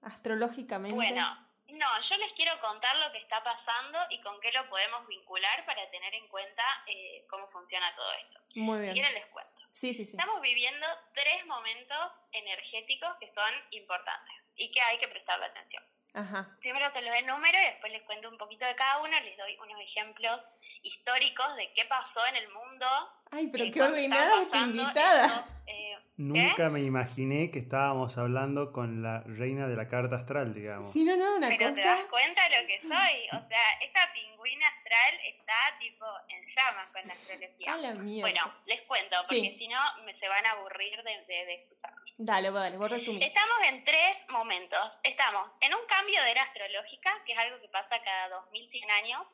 astrológicamente? Bueno, no, yo les quiero contar lo que está pasando y con qué lo podemos vincular para tener en cuenta eh, cómo funciona todo esto. muy Si bien. quieren les cuento. Sí, sí, sí. Estamos viviendo tres momentos energéticos que son importantes y que hay que prestarle atención. Ajá. Primero te los enumero y después les cuento un poquito de cada uno, les doy unos ejemplos históricos de qué pasó en el mundo. Ay, pero eh, qué ordenada esta invitada. eh, Nunca me imaginé que estábamos hablando con la reina de la carta astral, digamos. Sí, no, no, una Pero te das cosa. cuenta lo que soy. O sea, esta pingüina astral está tipo en llamas con la astrología. A la mierda. Bueno, les cuento, porque Sí. si no me se van a aburrir de, de, de escucharme. Dale, dale, vos resumí. Estamos en tres momentos. Estamos en un cambio de era astrológica, que es algo que pasa cada 2100 años.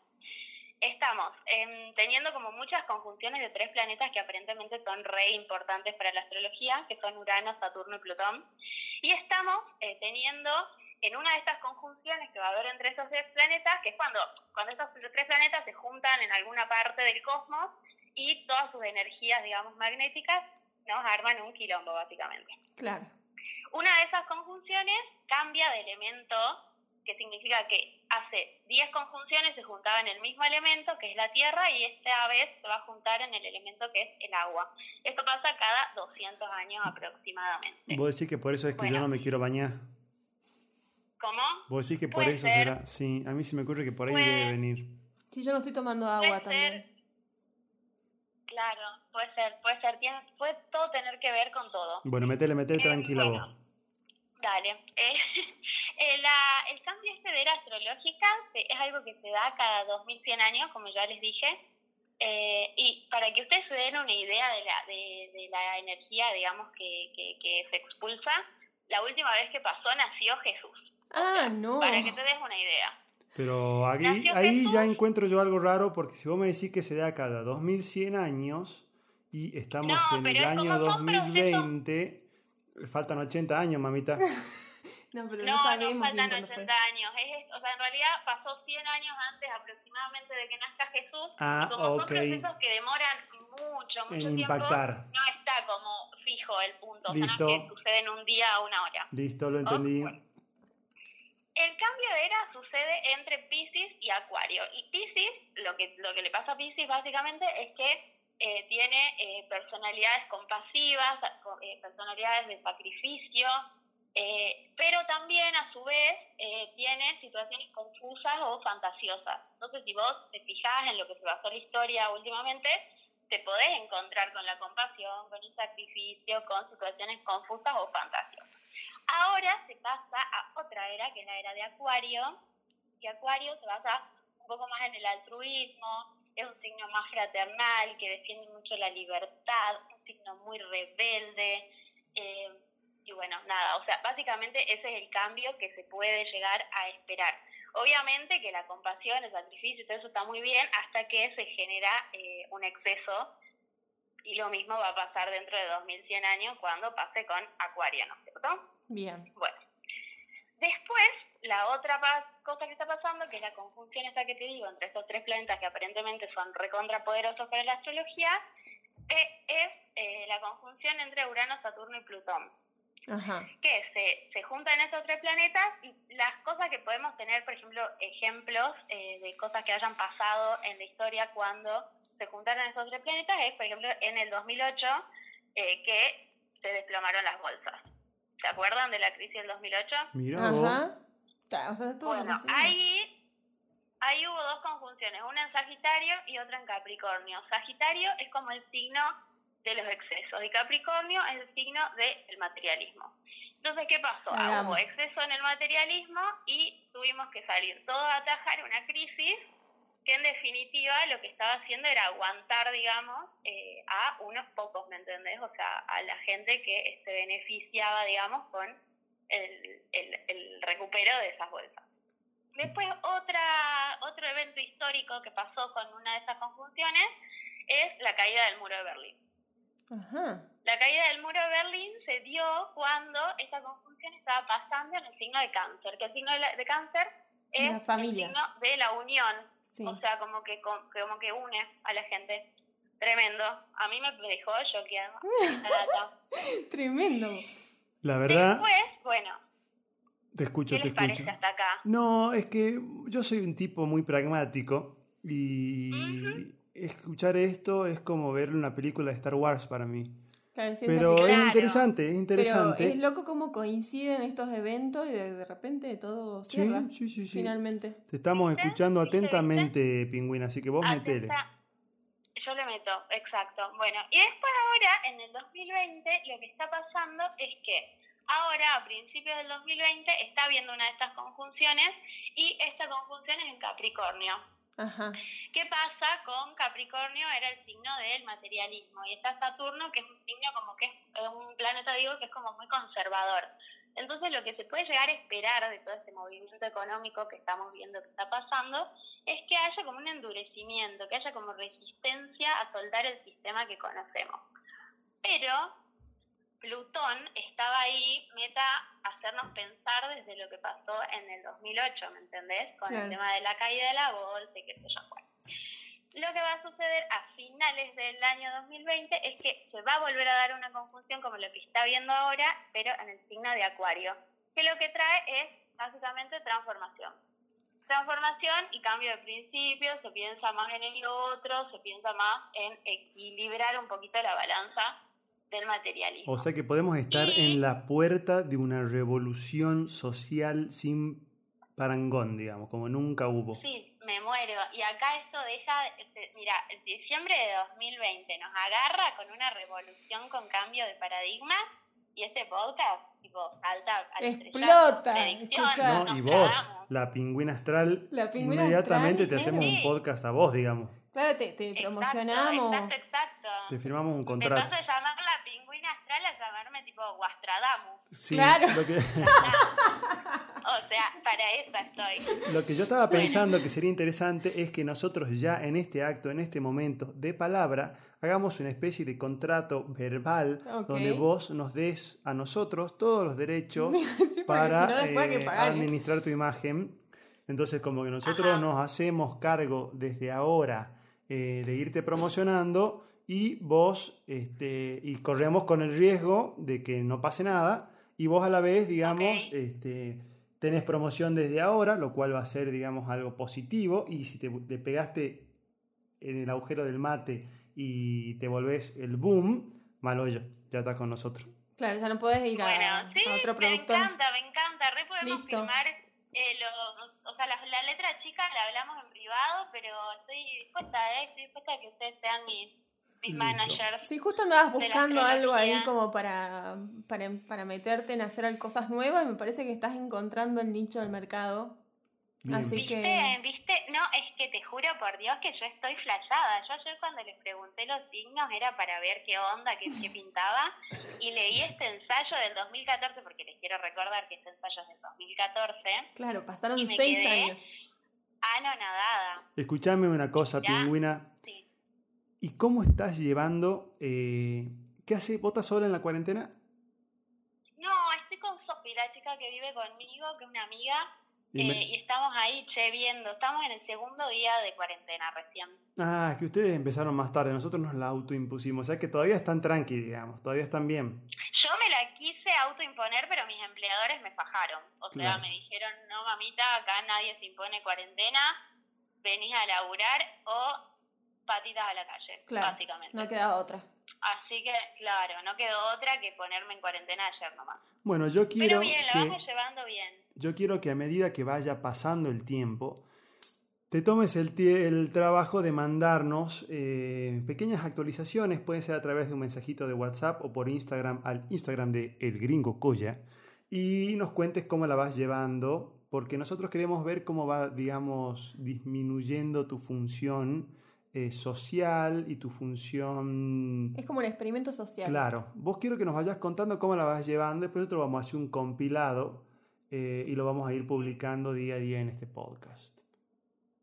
Estamos em, teniendo como muchas conjunciones de tres planetas que aparentemente son re importantes para la astrología, que son Urano, Saturno y Plutón. Y estamos eh, teniendo en una de estas conjunciones que va a haber entre esos tres planetas, que es cuando, cuando estos tres planetas se juntan en alguna parte del cosmos y todas sus energías, digamos, magnéticas, nos arman un quilombo, básicamente. Claro. Una de esas conjunciones cambia de elemento, que significa que hace 10 conjunciones se juntaba en el mismo elemento, que es la tierra, y esta vez se va a juntar en el elemento que es el agua. Esto pasa cada 200 años aproximadamente. Vos decís que por eso es que yo no me quiero bañar. ¿Cómo? Vos decís que por eso ser. será. Sí, a mí se me ocurre que por ahí Puede- debe venir. Sí, yo no estoy tomando agua Puede también. ser. Claro, puede ser, puede ser. Tiene, puede todo tener que ver con todo. Bueno, metele, metele Eh, tranquila bueno. vos. Dale. *laughs* Eh, eh, la- el cambio este de era astrológica es algo que se da cada 2100 años, como ya les dije. Eh, y para que ustedes se den una idea de la, de, de la energía, digamos, que, que, que se expulsa, la última vez que pasó nació Jesús. Ah, no. Para que te des una idea. Pero aquí, Nació ahí Jesús. ya encuentro yo algo raro porque si vos me decís que se da cada 2100 años y estamos No, en el es año como son 2020, faltan 80 años, mamita. *laughs* No, pero No, no, no, sabemos bien faltan cuándo 80 fue. años. Es, o sea, en realidad pasó 100 años antes aproximadamente de que nazca Jesús. Ah, y como ok. son procesos que demoran mucho, mucho En tiempo, impactar. no está como fijo el punto. O sea, Listo. no es que sucede en un día o una hora. Listo, lo entendí. bueno. El cambio de era sucede entre Pisces y Acuario. Y Pisces, lo que, lo que le pasa a Pisces básicamente es que eh, tiene eh, personalidades compasivas, co- eh, personalidades de sacrificio, eh, pero también a su vez eh, tiene situaciones confusas o fantasiosas. Entonces, si vos te fijás en lo que se basó la historia últimamente, te podés encontrar con la compasión, con el sacrificio, con situaciones confusas o fantasiosas. Ahora se pasa a otra era, que es la era de Acuario, y Acuario se basa un poco más en el altruismo, es un signo más fraternal, que defiende mucho la libertad, un signo muy rebelde, eh, y bueno, nada, o sea, básicamente ese es el cambio que se puede llegar a esperar. Obviamente que la compasión, el sacrificio y todo eso está muy bien hasta que se genera eh, un exceso y lo mismo va a pasar dentro de 2100 años cuando pase con Acuario, ¿no es cierto? Bien. Bueno, después, la otra cosa que está pasando, que es la conjunción esta que te digo entre estos tres planetas que aparentemente son recontrapoderosos para la astrología, eh, es eh, la conjunción entre Urano, Saturno y Plutón Ajá. que se, se juntan esos tres planetas y las cosas que podemos tener, por ejemplo, ejemplos eh, de cosas que hayan pasado en la historia cuando se juntaron esos tres planetas es, por ejemplo, en el 2008 eh, que se desplomaron las bolsas. ¿Se acuerdan de la crisis del 2008? Mirá vos. Ajá. Ta- O sea, Bueno, ahí, ahí hubo dos conjunciones, una en Sagitario y otra en Capricornio. Sagitario es como el signo de los excesos y Capricornio es el signo del materialismo. Entonces, ¿qué pasó? Ah, hubo exceso en el materialismo y tuvimos que salir todo a atajar una crisis que en definitiva lo que estaba haciendo era aguantar, digamos, eh, a unos pocos, ¿me entendés? O sea, a la gente que se beneficiaba, digamos, con el, el- el recupero de esas bolsas. Después, otra, otro evento histórico que pasó con una de esas conjunciones es la caída del muro de Berlín. Ajá. La caída del muro de Berlín se dio cuando esta conjunción estaba pasando en el signo de cáncer, que el signo de, la- de cáncer es La familia. el signo de la unión, Sí. o sea, como que, com- como que une a la gente. Tremendo. A mí me dejó esta *laughs* data. Tremendo. La verdad, Después, bueno, te escucho, ¿qué te les parece escucho. hasta acá? No, es que yo soy un tipo muy pragmático y escuchar esto es como ver una película de Star Wars para mí. Claro, es ciencia Pero es interesante, es Pero interesante. es loco cómo coinciden estos eventos y de, de repente todo cierra. sí, sí, sí. Finalmente. Te estamos escuchando atentamente, pingüina, así que vos metele. Yo le meto, exacto. Bueno, y después ahora, en el 2020, lo que está pasando es que ahora, a principios del 2020, está habiendo una de estas conjunciones y esta conjunción es en Capricornio. Ajá. ¿Qué pasa con Capricornio? Era el signo del materialismo y está Saturno, que es un signo como que es un planeta, digo, que es como muy conservador. Entonces lo que se puede llegar a esperar de todo este movimiento económico que estamos viendo que está pasando es que haya como un endurecimiento, que haya como resistencia a soltar el sistema que conocemos. Pero Plutón estaba ahí, meta, a hacernos pensar desde lo que pasó en el 2008, ¿me entendés? Con el tema de la caída de la bolsa y qué sé yo. Bueno. Lo que va a suceder a finales del año 2020 es que se va a volver a dar una conjunción como lo que está viendo ahora, pero en el signo de Acuario, que lo que trae es básicamente transformación. transformación y cambio de principios, se piensa más en el otro, se piensa más en equilibrar un poquito la balanza del materialismo. O sea que podemos estar Y- en la puerta de una revolución social sin parangón, digamos, como nunca hubo. Sí, me muero. Y acá esto deja, este, mira, diciembre de 2020 nos agarra con una revolución con cambio de paradigma y este podcast, tipo, salta al Explota, Y vos, la pingüina astral, La pingüina inmediatamente astral, te hacemos sí. un podcast a vos, digamos. Claro, te, te Exacto, promocionamos. Exacto, exacto. Te firmamos un Me contrato. paso de llamar la pingüina astral a llamarme tipo Guastradamus. Sí, Claro. lo que, *laughs* O sea, para eso estoy. lo que yo estaba pensando que sería interesante es que nosotros ya en este acto, en este momento de palabra, hagamos una especie de contrato verbal donde vos nos des a nosotros todos los derechos *laughs* Sí, para si no, después hay que eh, pagar, ¿eh? administrar tu imagen. Entonces, como que nosotros Ajá. nos hacemos cargo desde ahora eh, de irte promocionando y vos, este, y corremos con el riesgo de que no pase nada, y vos a la vez, digamos, este, tenés promoción desde ahora, lo cual va a ser, digamos, algo positivo, y si te, te pegaste en el agujero del mate y te volvés el boom, mal hoyo, ya estás con nosotros. Claro, ya no podés ir a, Bueno, sí, a otro me productor. encanta, me encanta. Re podemos Listo. firmar eh, los, o sea, la, la letra chica la hablamos en privado, pero estoy dispuesta, ¿eh? Estoy dispuesta a que ustedes sean mis, mis managers. Sí, justo andabas buscando algo ahí como para, para, para meterte en hacer cosas nuevas y me parece que estás encontrando el nicho del mercado. Bien. Así ¿Viste? que... ¿Viste? No, es que te juro por Dios que yo estoy flashada. Yo ayer cuando les pregunté los signos era para ver qué onda, qué, qué pintaba. Y leí este ensayo del 2014, porque les quiero recordar que este ensayo es del 2014. Claro, pasaron Y me seis quedé- años. Anonadada. Escuchame una cosa, Ya. pingüina. Sí. ¿Y cómo estás llevando? eh, ¿Qué hace? ¿Vos estás sola en la cuarentena? No, estoy con Sofi, la chica que vive conmigo, que es una amiga. Y eh, me- y estamos ahí, che, viendo. Estamos en el segundo día de cuarentena recién. Ah, es que ustedes empezaron más tarde, nosotros nos la autoimpusimos, o sea que todavía están tranqui, digamos, todavía están bien. Yo me la quise autoimponer, pero mis empleadores me fajaron. O sea, Claro. me dijeron, no mamita, acá nadie se impone cuarentena, venís a laburar o patitas a la calle, Claro, básicamente. no queda otra. Así que, claro, no quedó otra que ponerme en cuarentena ayer nomás. Bueno, yo quiero Pero bien, la que, vamos llevando bien. Yo quiero que a medida que vaya pasando el tiempo, te tomes el, el trabajo de mandarnos eh, pequeñas actualizaciones, puede ser a través de un mensajito de WhatsApp o por Instagram al Instagram de El Gringo Coya, y nos cuentes cómo la vas llevando, porque nosotros queremos ver cómo va, digamos, disminuyendo tu función eh, social y tu función... Es como un experimento social. Claro, vos quiero que nos vayas contando cómo la vas llevando, después nosotros vamos a hacer un compilado eh, y lo vamos a ir publicando día a día en este podcast.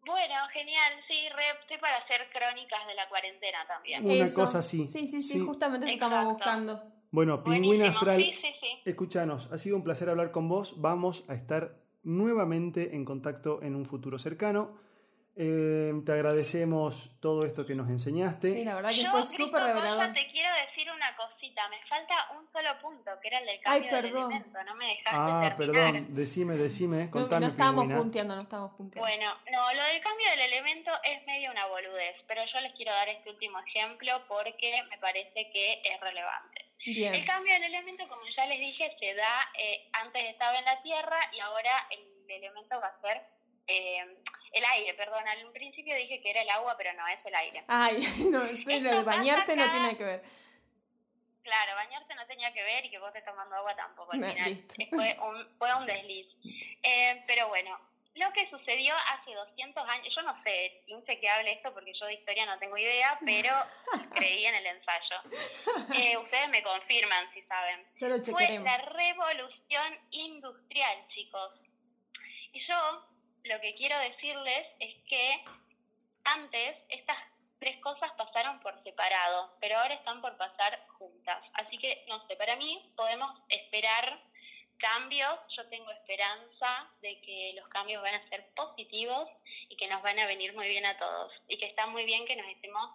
Bueno, genial, sí, re, estoy para hacer crónicas de la cuarentena también. Una Eso. cosa así. Sí, sí, sí, Sí. justamente eso estamos Exacto. buscando. Bueno, Pingüina Buenísimo, Astral, sí, sí, sí. escúchanos, ha sido un placer hablar con vos, vamos a estar nuevamente en contacto en un futuro cercano. Eh, te agradecemos todo esto que nos enseñaste. Sí, la verdad que Yo, fue súper revelador. te quiero decir una cosita. Me falta un solo punto, que era el del Ay, cambio del perdón. elemento. No me dejaste ah, terminar. perdón, decime, decime, No, contame no estábamos Pingüina. punteando, no estábamos punteando. Bueno, no, lo del cambio del elemento es medio una boludez, pero yo les quiero dar este último ejemplo porque me parece que es relevante. El Bien. cambio del elemento, como ya les dije, se da, eh, antes estaba en la Tierra y ahora el elemento va a ser eh, el aire, perdón. Al principio dije que era el agua, pero no, es el aire. Ay, *laughs* no sé, lo de bañarse no tiene que ver. Claro, bañarse no tenía que ver y que vos estés tomando agua tampoco al final. Eh, Fue un, fue un desliz. Eh, pero bueno, lo que sucedió hace 200 años, yo no sé, Ince que hable esto porque yo de historia no tengo idea, pero *laughs* creí en el ensayo. Eh, ustedes me confirman si saben. Ya lo Fue la revolución industrial, chicos. Y yo lo que quiero decirles es que antes estas tres cosas pasaron por separado, pero ahora están por pasar juntas. Así que, no sé, para mí podemos esperar cambios. Yo tengo esperanza de que los cambios van a ser positivos y que nos van a venir muy bien a todos. Y que está muy bien que nos estemos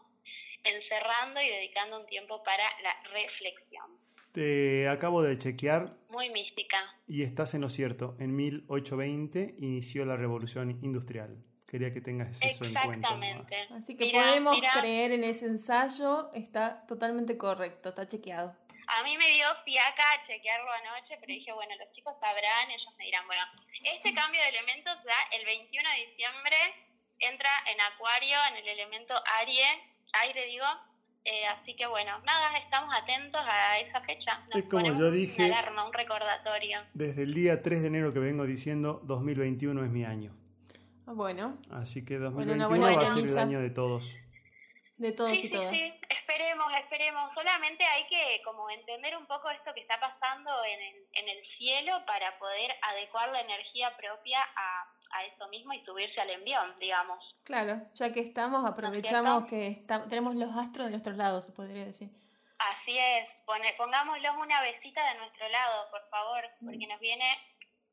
encerrando y dedicando un tiempo para la reflexión. Te acabo de chequear Muy mística. y estás en lo cierto. En 1820 inició la revolución industrial. Quería que tengas eso en cuenta. Exactamente. Así que podemos creer en ese ensayo, está totalmente correcto, está chequeado. A mí me dio fiaca chequearlo anoche, pero dije, bueno, los chicos sabrán, ellos me dirán, bueno, este cambio de elementos da el 21 de diciembre, entra en Acuario, en el elemento aire, aire digo, eh, así que bueno, nada, estamos atentos a esa fecha. Nos Es como ponemos yo dije- Una alarma, un recordatorio. Desde el día 3 de enero que vengo diciendo 2021 es mi año. Ah, Bueno, Así que Bueno, 2021 una buena va a ser el año de todos. de todos Sí, y sí, todas. sí, esperemos, esperemos. Solamente hay que como entender un poco esto que está pasando en el, en el cielo para poder adecuar la energía propia a, a eso mismo y subirse al envión, digamos. Claro, ya que estamos, aprovechamos que está- tenemos los astros de nuestros lados, se podría decir. Así es, pone, pongámoslos una besita de nuestro lado, por favor, porque nos viene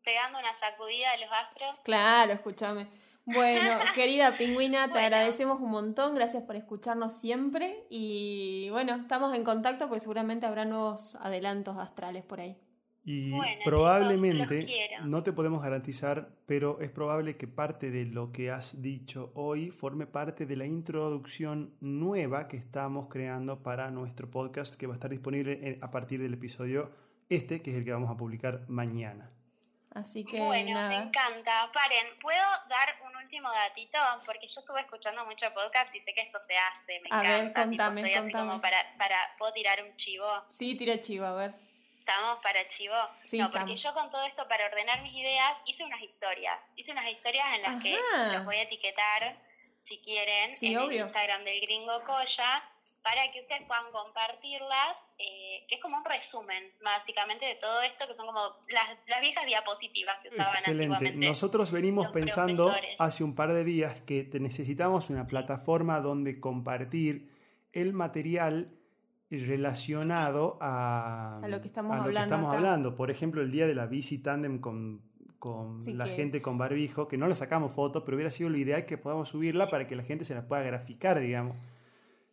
pegando una sacudida de los astros. Claro, escúchame. Bueno, *laughs* querida pingüina, te Bueno. agradecemos un montón, gracias por escucharnos siempre y bueno, estamos en contacto porque seguramente habrá nuevos adelantos astrales por ahí. Y Bueno, probablemente, los no te podemos garantizar, pero es probable que parte de lo que has dicho hoy forme parte de la introducción nueva que estamos creando para nuestro podcast que va a estar disponible en- a partir del episodio este, que es el que vamos a publicar mañana. Así que Bueno, me encanta. Paren, ¿puedo dar un último datito? Porque yo estuve escuchando mucho podcast y sé que esto se hace. Me A ver, encanta. tipo, contame, así contame. como para, para, ¿Puedo tirar un chivo? Sí, tira chiva, a ver. ¿Estamos para chivo? Sí, no, porque estamos. yo con todo esto, para ordenar mis ideas, hice unas historias. Hice unas historias en las que los voy a etiquetar, si quieren, Sí, en obvio. el Instagram del Gringo Coya, para que ustedes puedan compartirlas, eh, que es como un resumen, básicamente, de todo esto, que son como las, las viejas diapositivas que usaban Excelente. antiguamente. Nosotros venimos pensando profesores. hace un par de días que te- necesitamos una plataforma donde compartir el material relacionado a, A lo que estamos a lo que hablando estamos acá. hablando. Por ejemplo, el día de la bici tandem con, con Sí, la que- gente con barbijo, que no le sacamos fotos, pero hubiera sido lo ideal que podamos subirla para que la gente se la pueda graficar, digamos.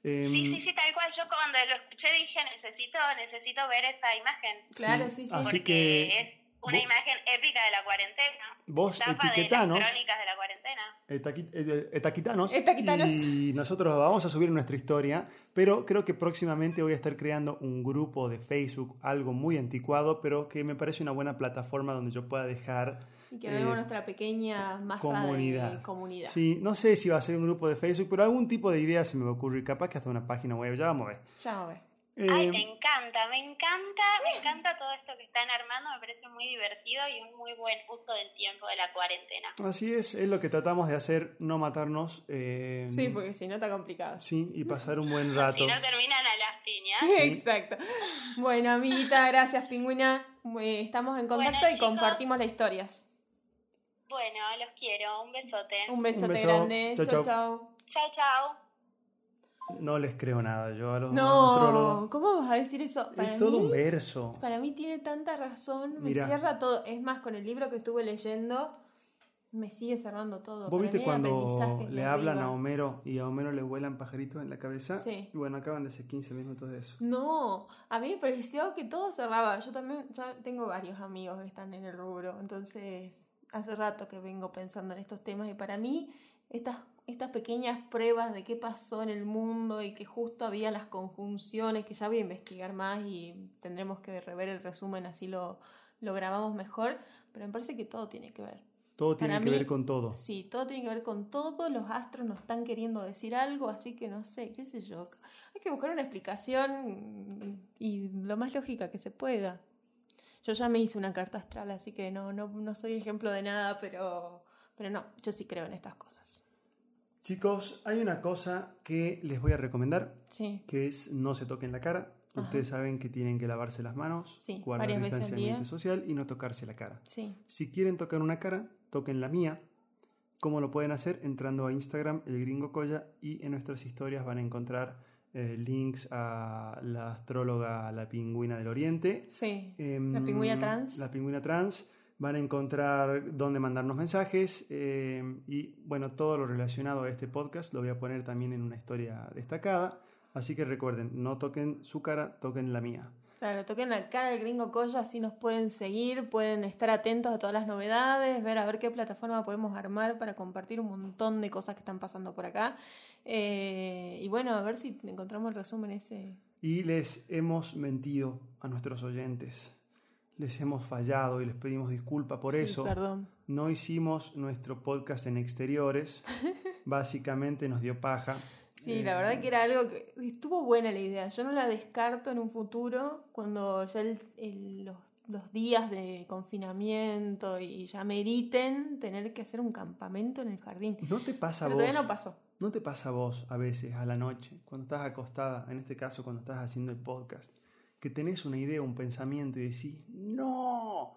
Em, Sí, sí, sí, tal cual. Yo cuando lo escuché dije, necesito, necesito ver esa imagen. Claro, sí, sí. Así porque que es una vos- imagen épica de la cuarentena. Vos Tapa de las etiquetanos. crónicas de la cuarentena. Etaqui- eh, Etaquitanos. Etaquitanos. Y nosotros vamos a subir nuestra historia, pero creo que próximamente voy a estar creando un grupo de Facebook, algo muy anticuado, pero que me parece una buena plataforma donde yo pueda dejar Y que eh, vemos nuestra pequeña masa comunidad. de comunidad. Sí, no sé si va a ser un grupo de Facebook, pero algún tipo de idea se me va a ocurrir, capaz que hasta una página web, ya vamos a ver. Ya va a ver. Ay, Eh, me encanta, me encanta, me encanta todo esto que están armando, me parece muy divertido y un muy buen uso del tiempo de la cuarentena. así es, es lo que tratamos de hacer, no matarnos. eh, Sí, porque si no está complicado. sí, y pasar un buen rato. Si no terminan a las piñas. *laughs* Exacto. Bueno, amiguita, gracias, pingüina. Eh, Estamos en contacto Bueno, y chicos. compartimos las historias. Bueno, los quiero, un besote. Un besote beso. grande. Chau, Chau, chau. chau. Chao, chao. No les creo nada, yo a los No, astrólogos. ¿cómo vas a decir eso? Para Es todo mí, un verso. para mí tiene tanta razón, me Mirá. cierra todo. Es más, con el libro que estuve leyendo, me sigue cerrando todo. ¿Vos Para viste cuando le hablan arriba. a Homero y a Homero le vuelan pajaritos en la cabeza? Sí. Y bueno, acaban de ser 15 minutos de eso. No, a mí me pareció que todo cerraba. Yo también ya tengo varios amigos que están en el rubro, entonces hace rato que vengo pensando en estos temas y para mí estas, estas pequeñas pruebas de qué pasó en el mundo y que justo había las conjunciones, que ya voy a investigar más y tendremos que rever el resumen, así lo, lo grabamos mejor, pero me parece que todo tiene que ver. Todo tiene Para que mí- ver con todo. Sí, todo tiene que ver con todo, los astros nos están queriendo decir algo, así que no sé, qué sé yo. Hay que buscar una explicación y lo más lógica que se pueda. Yo ya me hice una carta astral, así que no, no, no soy ejemplo de nada, pero, pero no, yo sí creo en estas cosas. Chicos, hay una cosa que les voy a recomendar, Sí, que es no se toquen la cara. Ustedes saben que tienen que lavarse las manos, Sí, guardar al distanciamiento social y no tocarse la cara. sí. Si quieren tocar una cara, toquen la mía. ¿Cómo lo pueden hacer? Entrando a Instagram, el gringo Coya, y en nuestras historias van a encontrar eh, links a la astróloga, la pingüina del oriente. Sí, Em, la pingüina trans. La pingüina trans. Van a encontrar dónde mandarnos mensajes em, y bueno, todo lo relacionado a este podcast lo voy a poner también en una historia destacada. Así que recuerden, no toquen su cara, toquen la mía. Claro, toquen la cara al gringo Colla, así nos pueden seguir, pueden estar atentos a todas las novedades, ver a ver qué plataforma podemos armar para compartir un montón de cosas que están pasando por acá. Eh, y bueno, a ver si encontramos el resumen ese. Y les hemos mentido a nuestros oyentes. Les hemos fallado y les pedimos disculpa por Sí, eso. Perdón. No hicimos nuestro podcast en exteriores. *laughs* Básicamente nos dio paja. Sí, Eh, la verdad que era algo que estuvo buena la idea. Yo no la descarto en un futuro cuando ya el- el- los, los días de confinamiento y ya meriten tener que hacer un campamento en el jardín. ¿No te pasa Pero vos? todavía no pasó. ¿No te pasa a vos a veces a la noche, cuando estás acostada, en este caso cuando estás haciendo el podcast, que tenés una idea, un pensamiento y decís, no,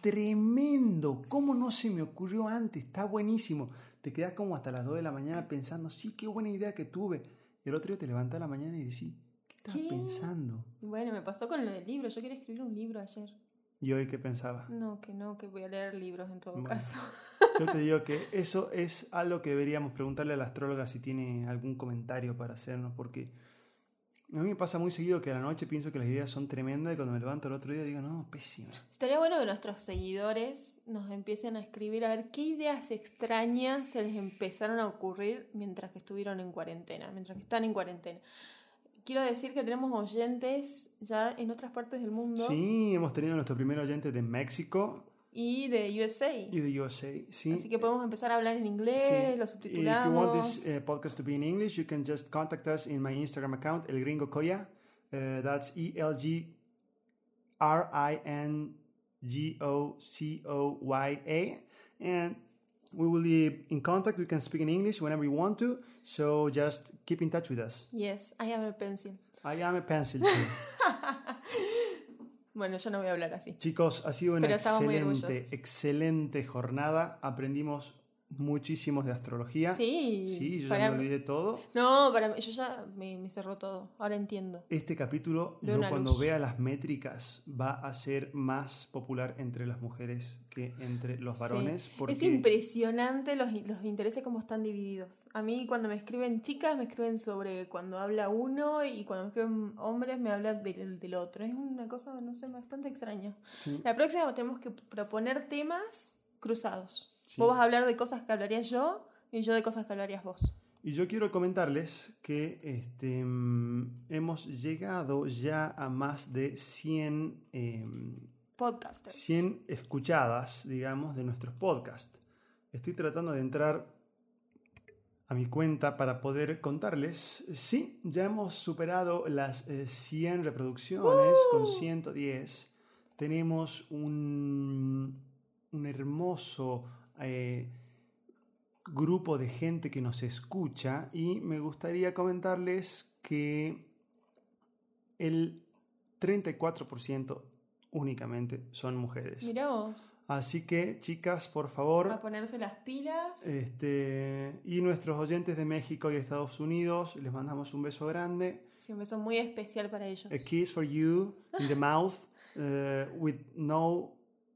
tremendo, ¿cómo no se me ocurrió antes? Está buenísimo. Te quedás como hasta las 2 de la mañana pensando, sí, qué buena idea que tuve. Y el otro día te levantás a la mañana y decís, ¿qué estás ¿Qué? pensando? Bueno, me pasó con lo del libro. Yo quería escribir un libro ayer. ¿Y hoy qué pensaba? No, que no, que voy a leer libros en todo Bueno. caso. *laughs* Yo te digo que eso es algo que deberíamos preguntarle a la astróloga si tiene algún comentario para hacernos, porque a mí me pasa muy seguido que a la noche pienso que las ideas son tremendas y cuando me levanto el otro día digo, no, pésima. Estaría bueno que nuestros seguidores nos empiecen a escribir a ver qué ideas extrañas se les empezaron a ocurrir mientras que estuvieron en cuarentena, mientras que están en cuarentena. Quiero decir que tenemos oyentes ya en otras partes del mundo Sí, hemos tenido nuestro primer oyente de México y de USA. y de USA, sí. Así que podemos empezar a hablar en inglés, Sí. lo If you want subtitulamos. this uh, podcast to be in English, you can just contact us in my Instagram account, El Gringo Koya. Uh, that's E L G R I N G O C O Y A. And we will be in contact. We can speak in English whenever you want to. So just keep in touch with us. Yes, I have a pencil. I am a pencil too. *laughs* Bueno, yo no voy a hablar así. Chicos, ha sido una excelente, excelente jornada. Aprendimos muchísimos de astrología. Sí, Sí, yo para ya me olvidé todo. No, para mí, yo ya me, me cerró todo. Ahora entiendo. Este capítulo, yo cuando luz. vea las métricas, va a ser más popular entre las mujeres que entre los varones. Sí. Porque Es impresionante los, los intereses como están divididos. A mí cuando me escriben chicas me escriben sobre cuando habla uno y cuando me escriben hombres me hablan del, del otro. Es una cosa, no sé, bastante extraña. Sí, La próxima tenemos que proponer temas cruzados. Sí. Vos vas a hablar de cosas que hablaría yo y yo de cosas que hablarías vos. Y yo quiero comentarles que este, mm, hemos llegado ya a más de 100, em, Podcasters. 100 escuchadas, digamos, de nuestros podcasts. Estoy tratando de entrar a mi cuenta para poder contarles. Sí, ya hemos superado las eh, 100 reproducciones con 110. Tenemos un, un hermoso eh, grupo de gente que nos escucha y me gustaría comentarles que el 34% únicamente son mujeres. Mirá vos, Así que, chicas, por a favor, ponerse las pilas. este, y nuestros oyentes de México y Estados Unidos, les mandamos un beso grande. Sí, un beso muy especial para ellos. A kiss for you in the mouth uh, with no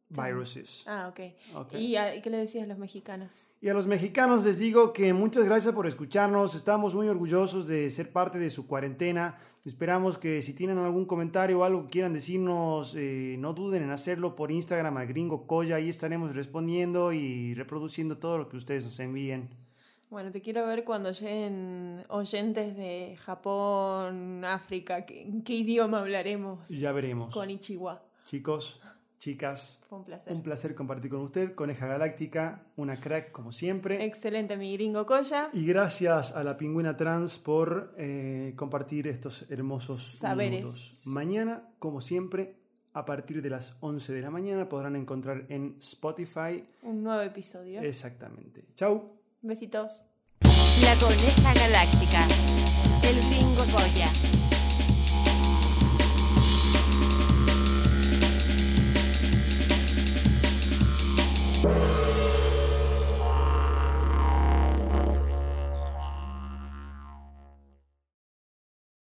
viruses. Ah, ok. Ok. ¿Y, a- qué le decías a los mexicanos? Y a los mexicanos les digo que muchas gracias por escucharnos. Estamos muy orgullosos de ser parte de su cuarentena. Esperamos que si tienen algún comentario o algo que quieran decirnos, eh, no duden en hacerlo por Instagram a Gringo Coya. Ahí estaremos respondiendo y reproduciendo todo lo que ustedes nos envíen. Bueno, te quiero ver cuando lleguen oyentes de Japón, África. ¿Qué, en qué idioma hablaremos? Ya veremos. Con Ichiwa. Chicos, chicas, Fue un placer. un placer compartir con usted. Coneja Galáctica, una crack como siempre. Excelente, mi gringo Coya. Y gracias a la pingüina trans por eh, compartir estos hermosos Saberes. minutos. Mañana, como siempre, a partir de las 11 de la mañana podrán encontrar en Spotify. Un nuevo episodio. Exactamente. Chau. Besitos. La Coneja Galáctica. El Gringo Goya.